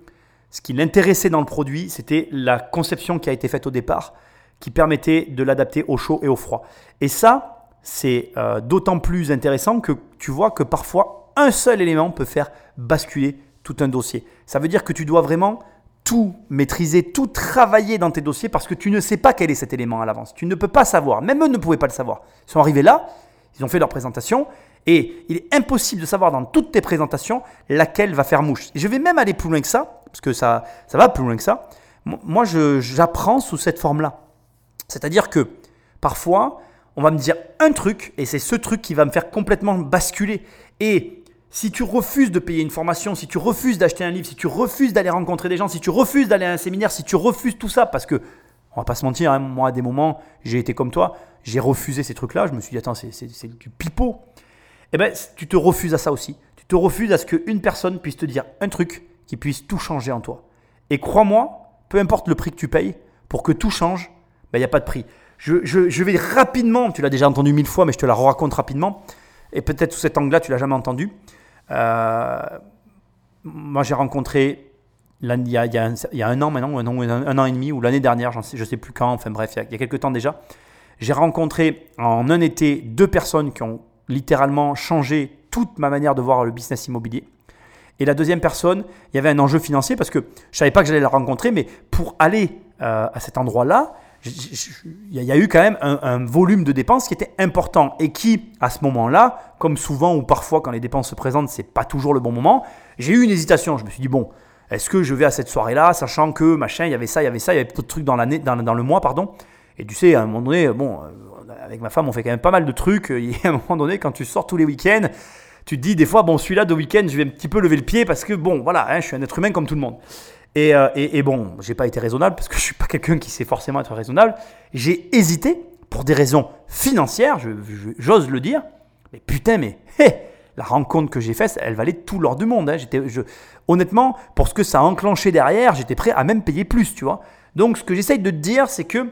ce qui l'intéressait dans le produit, c'était la conception qui a été faite au départ, qui permettait de l'adapter au chaud et au froid. Et ça, c'est d'autant plus intéressant que tu vois que parfois, un seul élément peut faire basculer tout un dossier. Ça veut dire que tu dois vraiment tout maîtriser, tout travailler dans tes dossiers parce que tu ne sais pas quel est cet élément à l'avance. Tu ne peux pas savoir. Même eux ne pouvaient pas le savoir. Ils sont arrivés là, ils ont fait leur présentation et il est impossible de savoir dans toutes tes présentations laquelle va faire mouche. Et je vais même aller plus loin que ça, parce que ça, ça va plus loin que ça. Mo- Moi, j'apprends sous cette forme-là. C'est-à-dire que parfois, on va me dire un truc et c'est ce truc qui va me faire complètement basculer. Et si tu refuses de payer une formation, si tu refuses d'acheter un livre, si tu refuses d'aller rencontrer des gens, si tu refuses d'aller à un séminaire, si tu refuses tout ça, parce que, on va pas se mentir, hein, moi à des moments, j'ai été comme toi, j'ai refusé ces trucs-là, je me suis dit, attends, c'est du pipeau. Eh ben, tu te refuses à ça aussi. Tu te refuses à ce qu'une personne puisse te dire un truc qui puisse tout changer en toi. Et crois-moi, peu importe le prix que tu payes, pour que tout change, ben, il n'y a pas de prix. Je, je- je vais rapidement, tu l'as déjà entendu mille fois, mais je te la raconte rapidement, et peut-être sous cet angle-là, tu l'as jamais entendu. Euh, moi, j'ai rencontré, il y, a, un, an maintenant, ou un an, et demi, ou l'année dernière, je ne sais plus quand, enfin bref, il y a, il quelques temps déjà, j'ai rencontré en un été deux personnes qui ont littéralement changé toute ma manière de voir le business immobilier. Et la deuxième personne, il y avait un enjeu financier parce que je ne savais pas que j'allais la rencontrer, mais pour aller euh, à cet endroit-là, il y, a- eu quand même un, volume de dépenses qui était important et qui, à ce moment-là, comme souvent ou parfois quand les dépenses se présentent, c'est pas toujours le bon moment, j'ai eu une hésitation. Je me suis dit, bon, est-ce que je vais à cette soirée-là, sachant que machin, il y avait ça, il y avait ça, il y avait d'autres trucs dans, l'année, dans, dans le mois, pardon. Et tu sais, à un moment donné, bon, euh, avec ma femme, on fait quand même pas mal de trucs. Et à un moment donné, quand tu sors tous les week-ends, tu te dis des fois, bon, celui-là de week-end, je vais un petit peu lever le pied parce que, bon, voilà, hein, je suis un être humain comme tout le monde. Et, euh, et, et bon, j'ai pas été raisonnable parce que je suis pas quelqu'un qui sait forcément être raisonnable. J'ai hésité pour des raisons financières, j'ose le dire. Mais putain, mais la rencontre que j'ai faite, elle valait tout l'or du monde. hein. J'étais, honnêtement, pour ce que ça a enclenché derrière, j'étais prêt à même payer plus, tu vois. Donc, ce que j'essaye de te dire, c'est que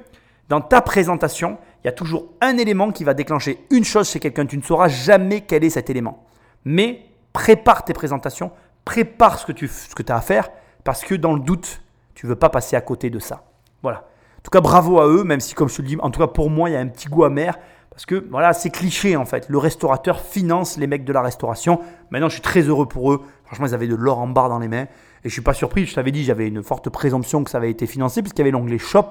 dans ta présentation, il y a toujours un élément qui va déclencher une chose chez quelqu'un. Tu ne sauras jamais quel est cet élément. Mais prépare tes présentations, prépare ce que tu ce que as à faire, parce que dans le doute, tu ne veux pas passer à côté de ça. Voilà. En tout cas, bravo à eux, même si, comme je te le dis, en tout cas pour moi, il y a un petit goût amer. Parce que voilà, c'est cliché en fait. Le restaurateur finance les mecs de la restauration. Maintenant, je suis très heureux pour eux. Franchement, ils avaient de l'or en barre dans les mains. Et je suis pas surpris. Je t'avais dit, j'avais une forte présomption que ça avait été financé puisqu'il y avait l'onglet shop.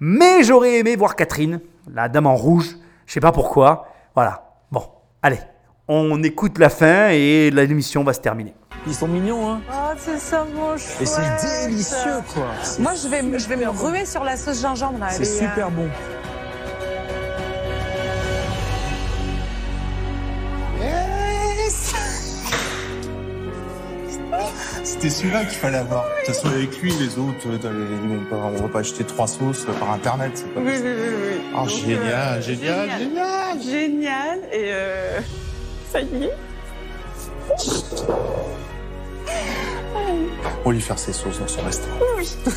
Mais j'aurais aimé voir Catherine, la dame en rouge. Je sais pas pourquoi. Voilà. Bon, allez, on écoute la fin et l'émission va se terminer. Ils sont mignons, hein Oh, c'est ça, mon Et c'est délicieux, quoi. Moi, je vais, je vais me ruer sur la sauce gingembre. là. C'est Elle est, euh, super bon. C'était celui-là qu'il fallait avoir. De toute façon, avec lui, les autres, euh, on va pas acheter trois sauces euh, par internet. c'est pas Oui, oui, oui, oui. Ah, Donc, génial, génial, génial. Génial. Et euh, ça y est. On va lui faire ses sauces dans son restaurant. Oui.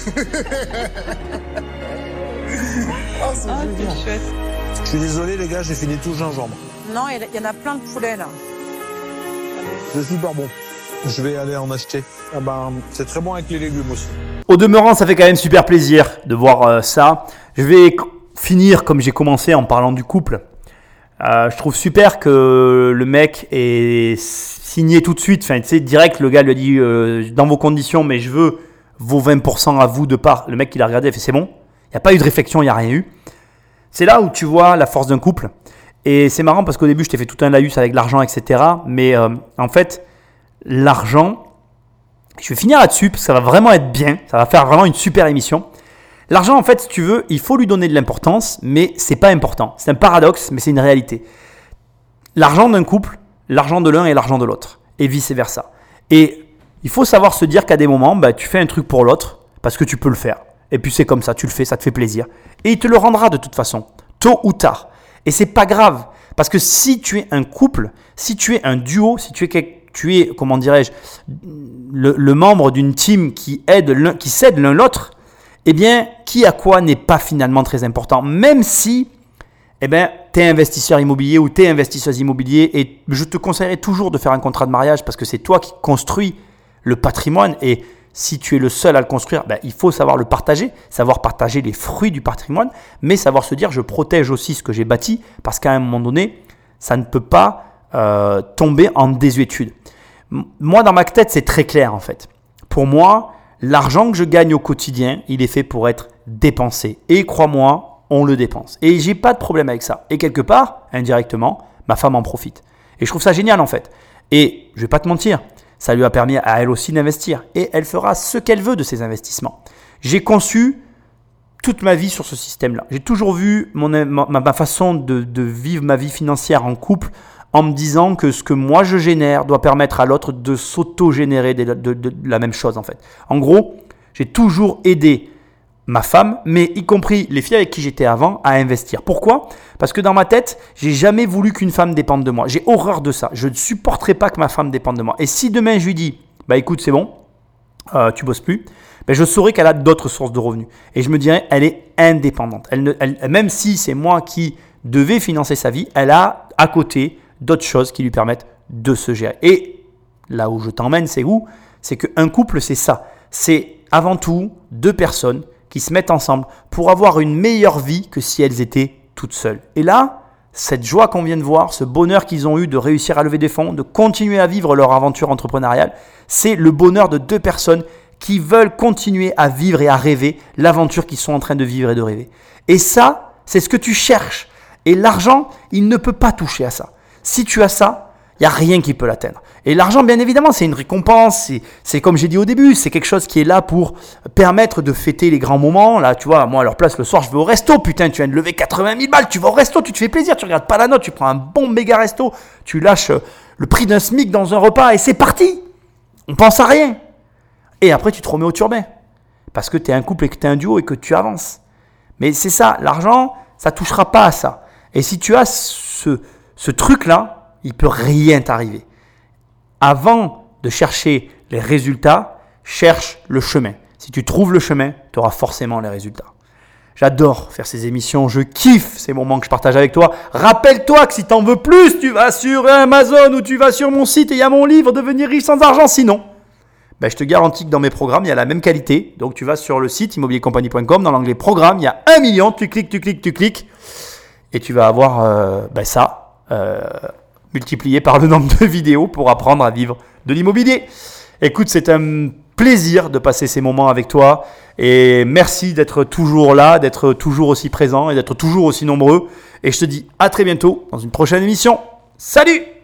Ah, c'est Ah, chouette. Je suis désolé, les gars, j'ai fini tout le gingembre. Non, il y en a plein de poulets là. C'est super bon. Je vais aller en acheter. Ah ben, c'est très bon avec les légumes aussi. Au demeurant, ça fait quand même super plaisir de voir euh, ça. Je vais finir comme j'ai commencé en parlant du couple. Euh, je trouve super que le mec ait signé tout de suite. Enfin, tu sais, direct, le gars lui a dit euh, dans vos conditions, mais je veux vos 20% à vous de part. Le mec, il a regardé, il a fait c'est bon. Il n'y a pas eu de réflexion, il n'y a rien eu. C'est là où tu vois la force d'un couple. Et c'est marrant parce qu'au début, je t'ai fait tout un laïus avec l'argent, etc. Mais euh, en fait, l'argent, je vais finir là-dessus parce que ça va vraiment être bien. Ça va faire vraiment une super émission. L'argent, en fait, si tu veux, il faut lui donner de l'importance, mais c'est pas important. C'est un paradoxe, mais c'est une réalité. L'argent d'un couple, l'argent de l'un et l'argent de l'autre, et vice versa. Et il faut savoir se dire qu'à des moments, bah, tu fais un truc pour l'autre parce que tu peux le faire. Et puis c'est comme ça, tu le fais, ça te fait plaisir. Et il te le rendra de toute façon, tôt ou tard. Et c'est pas grave, parce que si tu es un couple, si tu es un duo, si tu es, tu es comment dirais-je, le, le membre d'une team qui aide qui s'aide l'un l'autre, eh bien, qui à quoi n'est pas finalement très important, même si eh ben, tu es investisseur immobilier ou tu es investisseuse immobilier et je te conseillerais toujours de faire un contrat de mariage parce que c'est toi qui construis le patrimoine et si tu es le seul à le construire, ben, il faut savoir le partager, savoir partager les fruits du patrimoine, mais savoir se dire je protège aussi ce que j'ai bâti parce qu'à un moment donné, ça ne peut pas euh, tomber en désuétude. Moi, dans ma tête, c'est très clair en fait. Pour moi, l'argent que je gagne au quotidien, il est fait pour être dépensé. Et crois-moi, on le dépense. Et j'ai pas de problème avec ça. Et quelque part, indirectement, ma femme en profite. Et je trouve ça génial en fait. Et je vais pas te mentir, ça lui a permis à elle aussi d'investir. Et elle fera ce qu'elle veut de ses investissements. J'ai conçu toute ma vie sur ce système-là. J'ai toujours vu mon, ma, façon de, de vivre ma vie financière en couple en me disant que ce que moi je génère doit permettre à l'autre de s'auto-générer de, la même chose en fait. En gros, j'ai toujours aidé ma femme, mais y compris les filles avec qui j'étais avant, à investir. Pourquoi? Parce que dans ma tête, j'ai jamais voulu qu'une femme dépende de moi. J'ai horreur de ça. Je ne supporterai pas que ma femme dépende de moi. Et si demain je lui dis, bah écoute, c'est bon, euh, tu bosses plus, ben je saurais qu'elle a d'autres sources de revenus. Et je me dirais, elle est indépendante. Elle ne- même si c'est moi qui devais financer sa vie, elle a à côté d'autres choses qui lui permettent de se gérer. Et là où je t'emmène, c'est où? C'est qu'un couple, c'est ça. C'est avant tout deux personnes qui se mettent ensemble pour avoir une meilleure vie que si elles étaient toutes seules. Et là, cette joie qu'on vient de voir, ce bonheur qu'ils ont eu de réussir à lever des fonds, de continuer à vivre leur aventure entrepreneuriale, c'est le bonheur de deux personnes qui veulent continuer à vivre et à rêver l'aventure qu'ils sont en train de vivre et de rêver. Et ça, c'est ce que tu cherches. Et l'argent, il ne peut pas toucher à ça. Si tu as ça, il n'y a rien qui peut l'atteindre. Et l'argent, bien évidemment, c'est une récompense. c'est- comme j'ai dit au début, c'est quelque chose qui est là pour permettre de fêter les grands moments. Là, tu vois, moi, à leur place, le soir, je vais au resto. Putain, tu viens de lever 80 000 balles. Tu vas au resto, tu te fais plaisir. Tu regardes pas la note, tu prends un bon méga resto. Tu lâches euh, le prix d'un SMIC dans un repas et c'est parti. On pense à rien. Et après, tu te remets au turbin. Parce que tu es un couple et que tu es un duo et que tu avances. Mais c'est ça, l'argent, ça touchera pas à ça. Et si tu as ce, ce truc-là, il peut rien t'arriver. Avant de chercher les résultats, cherche le chemin. Si tu trouves le chemin, tu auras forcément les résultats. J'adore faire ces émissions, je kiffe ces moments que je partage avec toi. Rappelle-toi que si t'en veux plus, tu vas sur Amazon ou tu vas sur mon site et il y a mon livre Devenir riche sans argent. Sinon, ben, je te garantis que dans mes programmes, il y a la même qualité. Donc tu vas sur le site immobiliercompagnie.com, dans l'onglet programme, il y a un million, tu cliques, tu cliques, tu cliques, et tu vas avoir euh, ben, ça, multiplié par le nombre de vidéos pour apprendre à vivre de l'immobilier. Écoute, c'est un plaisir de passer ces moments avec toi. Et merci d'être toujours là, d'être toujours aussi présent et d'être toujours aussi nombreux. Et je te dis à très bientôt dans une prochaine émission. Salut